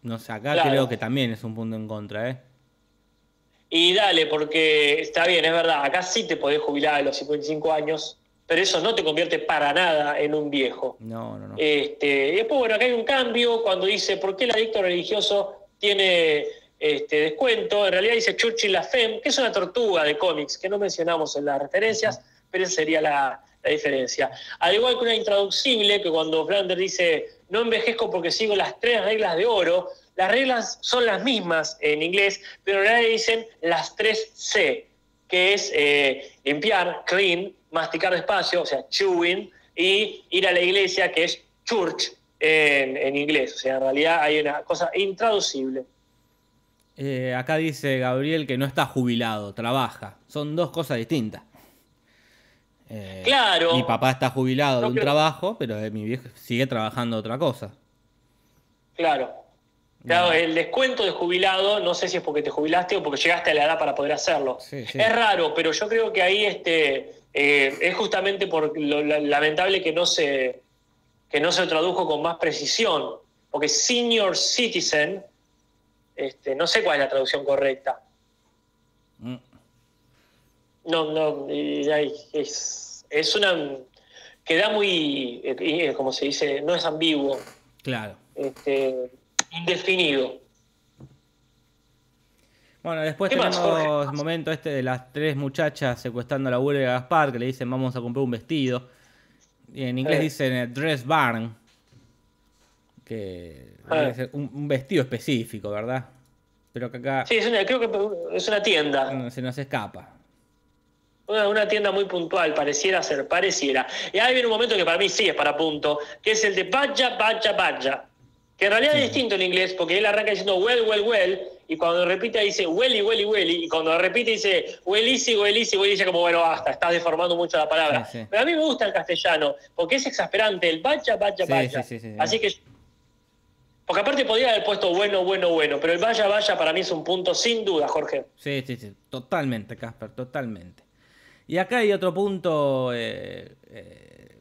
No sé, acá Claro. creo que también es un punto en contra, ¿eh? Y dale, porque está bien, es verdad, acá sí te podés jubilar a los 55 años, pero eso no te convierte para nada en un viejo. No, no, no. Este, y después, bueno, acá hay un cambio cuando dice, ¿por qué el adicto religioso tiene este, descuento? En realidad dice Churchill la Femme, que es una tortuga de cómics, que no mencionamos en las referencias, pero esa sería la, la diferencia. Al igual que una intraducible, que cuando Flanders dice, no envejezco porque sigo las tres reglas de oro, las reglas son las mismas en inglés, pero en realidad dicen las tres C, que es eh, limpiar, clean, masticar despacio, o sea, chewing, y ir a la iglesia, que es church en, en inglés. O sea, en realidad hay una cosa intraducible. Eh, acá dice Gabriel que no está jubilado, trabaja. Son dos cosas distintas. Eh, Claro. Mi papá está jubilado No de un creo- trabajo, pero eh, mi viejo sigue trabajando otra cosa. Claro. Claro, el descuento de jubilado, no sé si es porque te jubilaste o porque llegaste a la edad para poder hacerlo. Sí, sí. Es raro, pero yo creo que ahí este, eh, es justamente por lo la- lamentable que no, se, que no se tradujo con más precisión. Porque senior citizen, este, no sé cuál es la traducción correcta. Mm. No, no, es, es una. Queda muy, eh, como se dice, no es ambiguo, Claro. este, indefinido. Bueno, después ¿Qué más, tenemos el momento este de las tres muchachas secuestrando a la abuela de Gaspar, que le dicen vamos a comprar un vestido. Y en inglés Eh. dicen eh, dress barn. Que ser un, un vestido específico, ¿verdad? Pero que acá Sí, es una, creo que es una tienda. se nos escapa. Una, una tienda muy puntual, pareciera ser, pareciera. Y ahí viene un momento que para mí sí es para punto, que es el de vaya, vaya, vaya. Que en realidad es distinto en inglés, porque él arranca diciendo well, well, well, y cuando repite dice welly, welly, welly, y cuando repite dice welisi, welisi, dice como, bueno, basta, estás deformando mucho la palabra. Sí, sí. Pero a mí me gusta el castellano, porque es exasperante, el vaya, vaya, Sí, vaya. sí, sí, sí. Así que... Porque aparte podría haber puesto bueno, bueno, bueno, pero el vaya, vaya para mí es un punto sin duda, Jorge. Sí, sí, sí, totalmente, Casper, totalmente. Y acá hay otro punto eh, eh,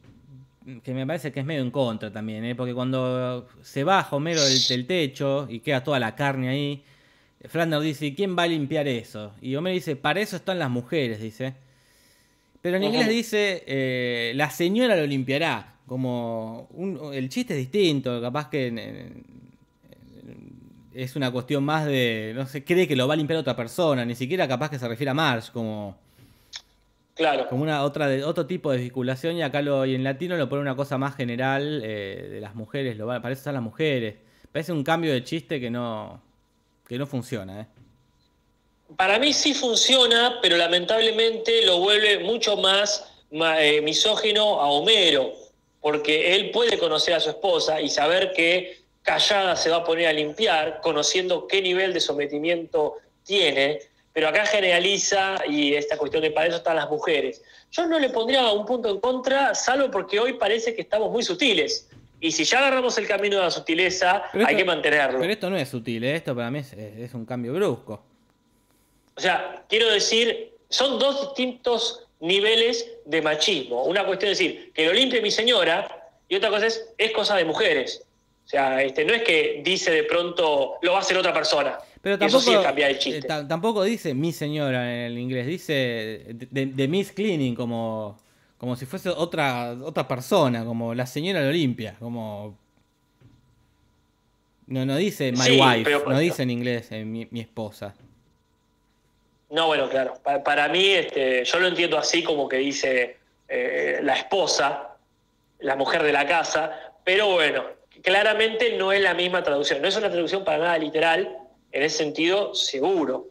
que me parece que es medio en contra también, ¿eh? porque cuando se baja Homero del, del techo y queda toda la carne ahí, Flanders dice, ¿y quién va a limpiar eso? Y Homero dice, para eso están las mujeres, dice. Pero en inglés dice, la señora lo limpiará. Como un- el chiste es distinto, capaz que en- en- es una cuestión más de, no sé, cree que lo va a limpiar otra persona, ni siquiera capaz que se refiere a Marge, como, Claro. como una otra de, otro tipo de vinculación, y acá lo, y en latino lo pone una cosa más general eh, de las mujeres, lo parece ser las mujeres. Parece un cambio de chiste que no, que no funciona, ¿eh? Para mí sí funciona, pero lamentablemente lo vuelve mucho más eh, misógino a Homero, porque él puede conocer a su esposa y saber que callada se va a poner a limpiar, conociendo qué nivel de sometimiento tiene, pero acá generaliza y esta cuestión de para eso están las mujeres. Yo no le pondría un punto en contra, salvo porque hoy parece que estamos muy sutiles. Y si ya agarramos el camino de la sutileza, hay que mantenerlo. Pero esto no es sutil, ¿eh? esto para mí es, es- es un cambio brusco. O sea, quiero decir, son dos distintos niveles de machismo. Una cuestión es decir, que lo limpie mi señora, y otra cosa es, es cosa de mujeres. O sea, este, no es que dice de pronto, lo va a hacer otra persona. Pero Eso tampoco, sí es cambiar el eh, chiste. ta- tampoco dice mi señora en el inglés, dice de, de- de Miss Cleaning, como, como si fuese otra, otra persona, como la señora lo limpia, como... No, no dice my Sí, wife, pero- no dice en inglés eh, mi, mi esposa. No, bueno, claro. Pa- Para, mí, este, yo lo entiendo así como que dice eh, la esposa, la mujer de la casa, pero bueno, claramente no es la misma traducción. No es una traducción para nada literal, en ese sentido, seguro.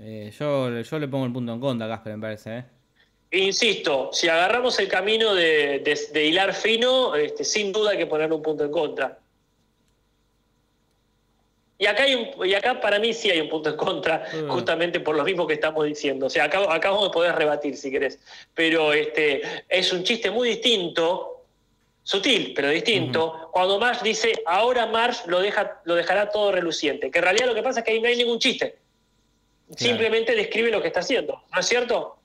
Eh, yo, yo le pongo el punto en contra, Casper, me parece. ¿eh? Insisto, si agarramos el camino de, de- de hilar fino, este, sin duda hay que ponerle un punto en contra. Y acá, hay un- y acá para mí sí hay un punto en contra, justamente por lo mismo que estamos diciendo. O sea, acá, acá vos me podés rebatir si querés. Pero este, es un chiste muy distinto, sutil, pero distinto, cuando Marsh dice, ahora Marsh lo, deja, lo dejará todo reluciente. Que en realidad lo que pasa es que ahí no hay ningún chiste. Simplemente describe lo que está haciendo, ¿no es cierto?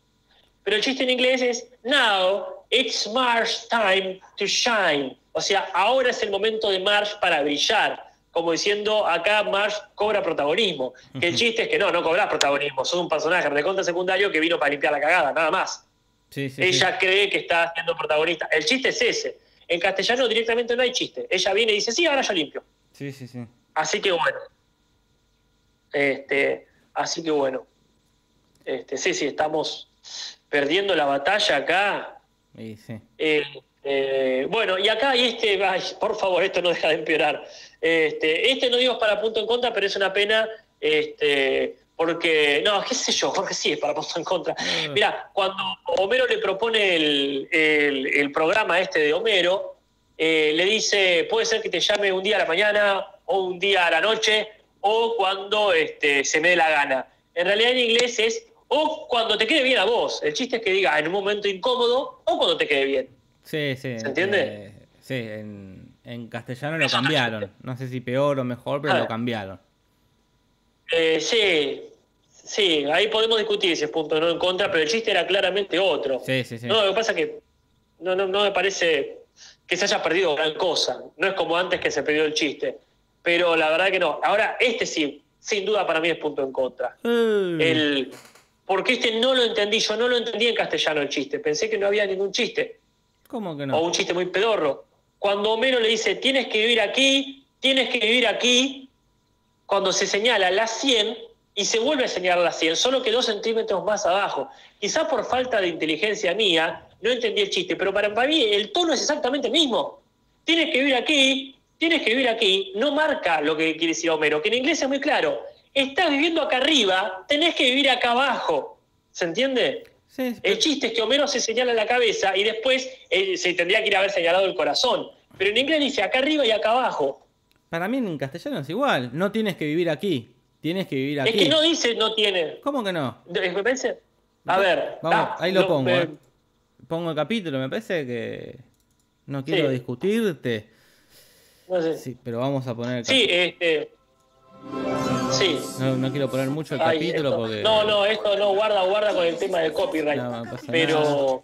Pero el chiste en inglés es Now it's Marsh time to shine. O sea, ahora es el momento de Marsh para brillar. Como diciendo, acá Marsh cobra protagonismo. Que el chiste es que no, no cobras protagonismo. Sos un personaje de contra secundario que vino para limpiar la cagada, nada más. Sí, sí, Ella cree que está siendo protagonista. El chiste es ese. En castellano directamente no hay chiste. Ella viene y dice, sí, ahora yo limpio. sí. Sí, sí, sí. Así que bueno. Este, así que bueno. Este, sí, sí, estamos perdiendo la batalla acá sí. Eh, eh, bueno, y acá, y este, ay, por favor, esto no deja de empeorar. Este, este no digo es para punto en contra, pero es una pena, este, porque, no, qué sé yo, Jorge sí es para punto en contra. Mira, cuando Homero le propone el, el- el programa este de Homero, eh, le dice, puede ser que te llame un día a la mañana o un día a la noche o cuando este, se me dé la gana. En realidad en inglés es o cuando te quede bien a vos. El chiste es que diga en un momento incómodo o cuando te quede bien. Sí, sí. ¿Se entiende? eh, sí, en, en castellano lo cambiaron. No sé si peor o mejor, pero lo cambiaron. Eh, sí, sí, ahí podemos discutir ese punto no en contra, pero el chiste era claramente otro. Sí, sí, sí. No, lo que pasa es que no, no, no me parece que se haya perdido gran cosa. No es como antes que se perdió el chiste. Pero la verdad que no. Ahora, este sí, sin duda para mí es punto en contra. Eh, El, porque este no lo entendí, yo no lo entendí en castellano el chiste. Pensé que no había ningún chiste. ¿Cómo que O no? un chiste muy pedorro. Cuando Homero le dice, tienes que vivir aquí, tienes que vivir aquí, cuando se señala las 100 y se vuelve a señalar las 100, solo que dos centímetros más abajo. Quizás por falta de inteligencia mía, no entendí el chiste, pero para, para mí el tono es exactamente el mismo. Tienes que vivir aquí, tienes que vivir aquí, no marca lo que quiere decir Homero, que en inglés es muy claro. Estás viviendo acá arriba, tenés que vivir acá abajo. ¿Se entiende? Sí, sí, El chiste es que Homero se señala la cabeza y después eh, se tendría que ir a haber señalado el corazón. Pero en inglés dice acá arriba y acá abajo. Para mí en castellano es igual. No tienes que vivir aquí. Tienes que vivir aquí. Es que no dice no tiene. ¿Cómo que no? Me parece. A ver. Vamos, ah, ahí lo no, pongo. eh, eh. Pongo el capítulo, me parece que. No quiero Sí. discutirte. no sé. Sí, pero vamos a poner el Sí, este. Sí. No, no quiero poner mucho el Ay, capítulo esto- porque. No, no, esto no, guarda, guarda con el tema del copyright. No, no pasa Pero.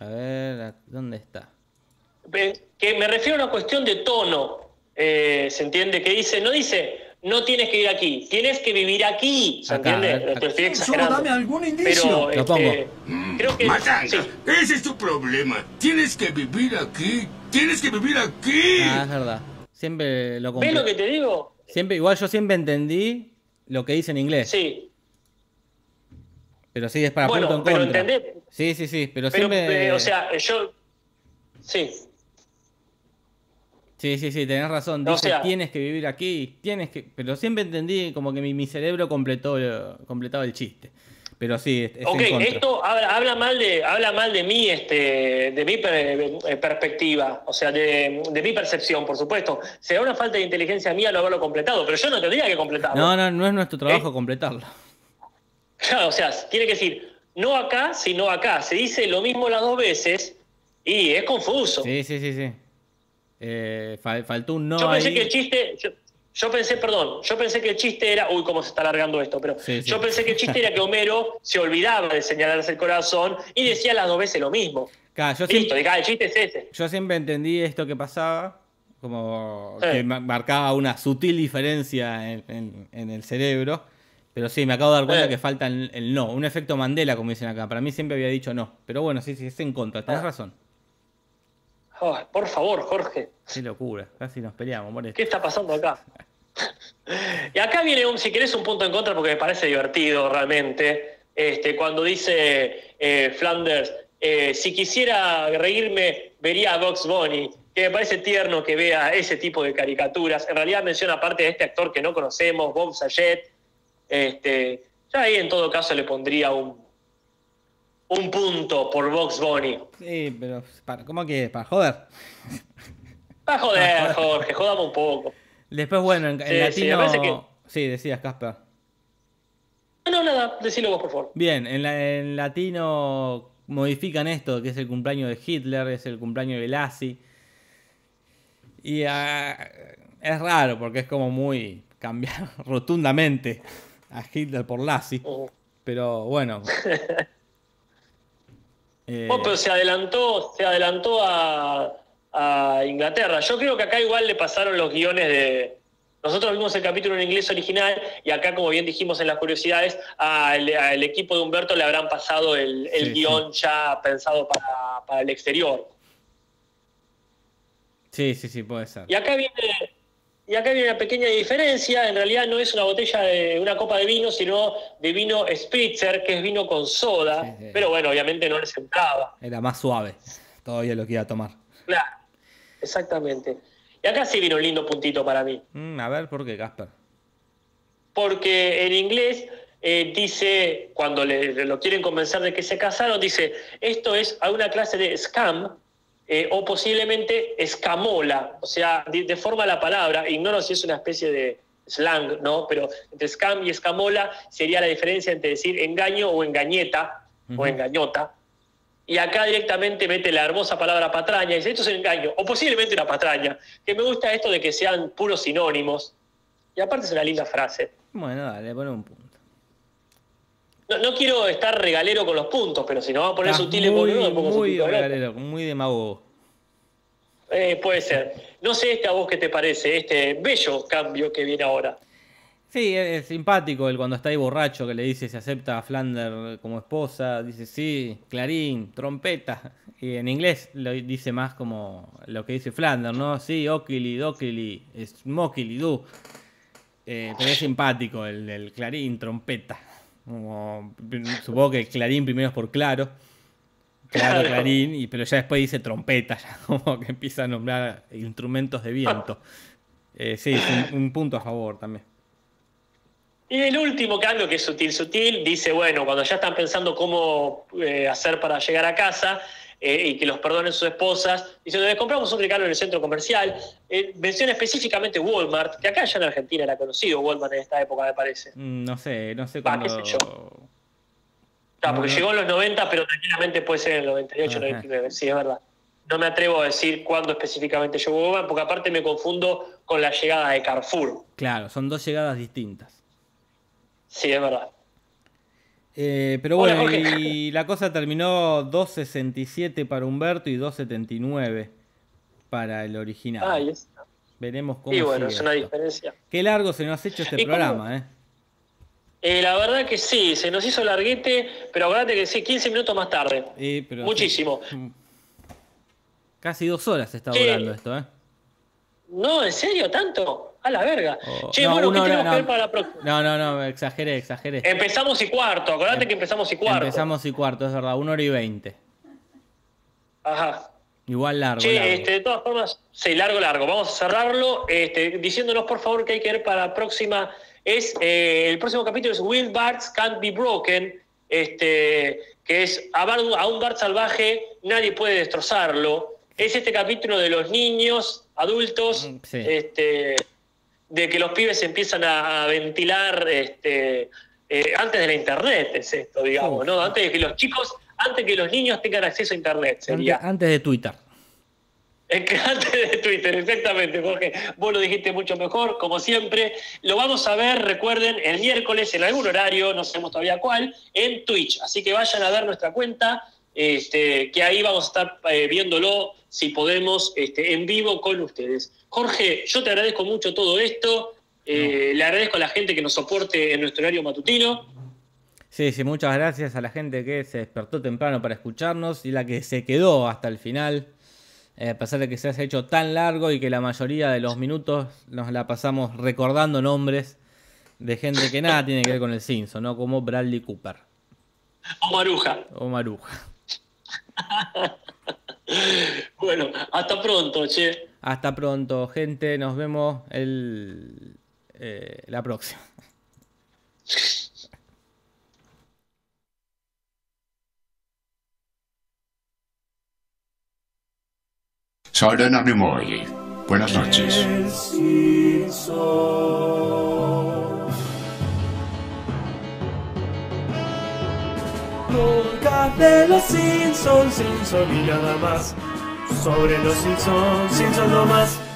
A ver, ¿a- ¿dónde está? Ve- que me refiero a una cuestión de tono, eh, ¿se entiende? Que dice, no dice, no tienes que ir aquí, tienes que vivir aquí, ¿se Acá, entiende? Te estoy acá. Solo dame algún Pero, indicio. Lo pongo. este, creo que... Matanga, sí. ese es tu problema. Tienes que vivir aquí. Tienes que vivir aquí. Ah, es verdad. Siempre lo ¿Ves compre- lo que te digo? Siempre, igual yo siempre entendí lo que dice en inglés. Sí. Pero sí es para Bueno, punto en pero contra. Sí, sí, sí. Pero, Pero, siempre. eh, o sea, yo... Sí. Sí, sí, sí, tenés razón. o Dice, sea- tienes que vivir aquí, tienes que... Pero siempre entendí como que mi, mi cerebro completó, completaba el chiste. Pero sí, es, es Ok, en esto habla, habla mal de habla mal de mí, este, de mi per- eh, perspectiva, o sea, de, de mi percepción, por supuesto. Será una falta de inteligencia mía no haberlo completado, pero yo no tendría que completarlo. No, no, no es nuestro trabajo ¿Eh? completarlo. Claro, o sea, tiene que decir no acá, sino acá. Se dice lo mismo las dos veces y es confuso. Sí, sí, sí, sí. Eh, fal- faltó un no yo pensé ahí. que el chiste, yo, yo pensé, perdón, yo pensé que el chiste era, uy, cómo se está alargando esto, pero Sí, sí. yo pensé que el chiste era que Homero se olvidaba de señalarse el corazón y decía las dos veces lo mismo. Claro, yo, Listo, siempre, el chiste es ese. yo siempre entendí esto que pasaba, como Sí. que ma- marcaba una sutil diferencia en, en- en el cerebro. Pero sí, me acabo de dar cuenta que falta el, el no. Un efecto Mandela, como dicen acá. Para mí siempre había dicho no. Pero bueno, sí, sí, es en contra. Tenés Ah. razón. Por favor, Jorge, Qué locura. Casi nos peleamos, por esto. ¿qué está pasando acá? y acá viene, un, si querés, un punto en contra porque me parece divertido realmente. Este, cuando dice eh, Flanders, eh, si quisiera reírme, vería a Box Bunny, que me parece tierno que vea ese tipo de caricaturas. En realidad menciona aparte de este actor que no conocemos, Bob Saget. Este, ya ahí en todo caso le pondría un, un punto por Box Bunny. Sí, pero para, ¿cómo que? Para joder. Ah, joder, Jorge, jodamos un poco. Después, bueno, en, Sí, sí, latino. parece que- Sí, decías, Casper. No, no, nada, decilo vos, por favor. Bien, en, la- en latino modifican esto, que es el cumpleaños de Hitler, es el cumpleaños de Lassie. Y ah, es raro porque es como muy cambiar rotundamente a Hitler por Lassie. Ujú. Pero bueno. Eh, Bueno, pero se adelantó, se adelantó a, a Inglaterra. Yo creo que acá igual le pasaron los guiones de. Nosotros vimos el capítulo en inglés original y acá, como bien dijimos en las curiosidades, al, al equipo de Humberto le habrán pasado el, el Sí, guion ya pensado para, para el exterior. sí, sí, sí, puede ser. Y acá viene, Y acá viene una pequeña diferencia, en realidad no es una botella de una copa de vino, sino de vino Spritzer, que es vino con soda, Sí, sí. pero bueno, obviamente no le sentaba. Era más suave. Todavía lo que iba a tomar. Claro, exactamente. Y acá sí vino un lindo puntito para mí, Mm, a ver, ¿por qué, Casper? porque en inglés eh, dice, cuando le, lo quieren convencer de que se casaron, dice, esto es alguna clase de scam eh, o posiblemente escamola, o sea, de- deforma la palabra, ignoro si es una especie de slang, ¿no? Pero entre scam y escamola sería la diferencia entre decir engaño o engañeta o engañota. Y acá directamente mete la hermosa palabra patraña y dice, esto es engaño, o posiblemente una patraña, que me gusta esto de que sean puros sinónimos. Y aparte es una linda frase. Bueno, dale, pone un punto. No, no quiero estar regalero con los puntos, pero si nos vamos a poner sutiles muy, boludo, pongo muy regalero, muy demagogo. Eh, puede ser. No sé este a vos qué te parece, este bello cambio que viene ahora. Sí, es, simpático el cuando está ahí borracho que le dice si acepta a Flander como esposa. Dice sí, clarín, trompeta. Y en inglés lo dice más como lo que dice Flander, ¿no? Sí, okili, dokili, smokili, do. Eh, pero es simpático el, el clarín, trompeta. Como, supongo que clarín primero es por claro. Claro, clarín, y, pero ya después dice trompeta, ya como que empieza a nombrar instrumentos de viento. Eh, sí, es un, un punto a favor también. Y el último cambio, que es sutil, sutil, dice, bueno, cuando ya están pensando cómo eh, hacer para llegar a casa eh, y que los perdonen sus esposas, dice, "Eh, compramos un regalo en el centro comercial. Eh, menciona específicamente Walmart, que acá ya en Argentina era conocido Walmart en esta época, me parece. Mm, No sé, no sé Va, cuándo. qué sé Claro, porque no. llegó en los 90, pero tranquilamente puede ser en el 98, Ajá. 99, sí, es verdad. No me atrevo a decir cuándo específicamente llegó Walmart, porque aparte me confundo con la llegada de Carrefour. Claro, son dos llegadas distintas. Sí, es verdad. Eh, pero bueno, y la cosa terminó 2.67 para Humberto y 2.79 para el original. Ah, y, es- Veremos cómo y bueno, sigue es una esto. diferencia. Qué largo se nos ha hecho este programa, ¿eh? Eh, la verdad que sí, se nos hizo larguete, pero acuérdate que sí, 15 minutos más tarde. Eh, pero- Muchísimo. Casi dos horas está durando esto, ¿eh? No, ¿en serio? ¿Tanto? A la verga. Oh, che, no, bueno, ¿qué hora, tenemos que no. ver para la próxima? No, no, no, exageré, exageré. Empezamos y cuarto, acordate que empezamos y cuarto. Empezamos y cuarto, es verdad, una hora y veinte. Ajá. Igual largo. Che, largo. este, de todas formas, sí, largo, largo. Vamos a cerrarlo este, diciéndonos, por favor, que hay que ver para la próxima. Es, eh, el próximo capítulo es Will Barts Can't Be Broken, este, que es a, Bar- a un Bart salvaje, nadie puede destrozarlo. Es este capítulo de los niños, adultos, sí. este, de que los pibes empiezan a, a ventilar este, eh, antes de la internet, es esto, digamos. ¿no? Antes de que los chicos, antes que los niños tengan acceso a internet, Antes, sería. antes de Twitter. Es que antes de Twitter, exactamente, Jorge. Vos lo dijiste mucho mejor, como siempre. Lo vamos a ver, recuerden, el miércoles en algún horario, no sabemos todavía cuál, en Twitch. Así que vayan a ver nuestra cuenta, este, que ahí vamos a estar eh, viéndolo, si podemos, este, en vivo con ustedes. Jorge, yo te agradezco mucho todo esto. eh, Le agradezco a la gente que nos soporte en nuestro horario matutino. Sí, sí, muchas gracias a la gente que se despertó temprano para escucharnos y la que se quedó hasta el final. eh, a pesar de que se haya hecho tan largo y que la mayoría de los minutos nos la pasamos recordando nombres de gente que nada tiene que ver con el Simpson, ¿no? Como Bradley Cooper O Maruja. o Maruja. Bueno, hasta pronto, che. Hasta pronto, gente. Nos vemos el, eh, la próxima. Sara Nimoy. Buenas noches. Nunca de los Simpsons, Simpson y nada más. Sobre los Simpsons, Simpson no más.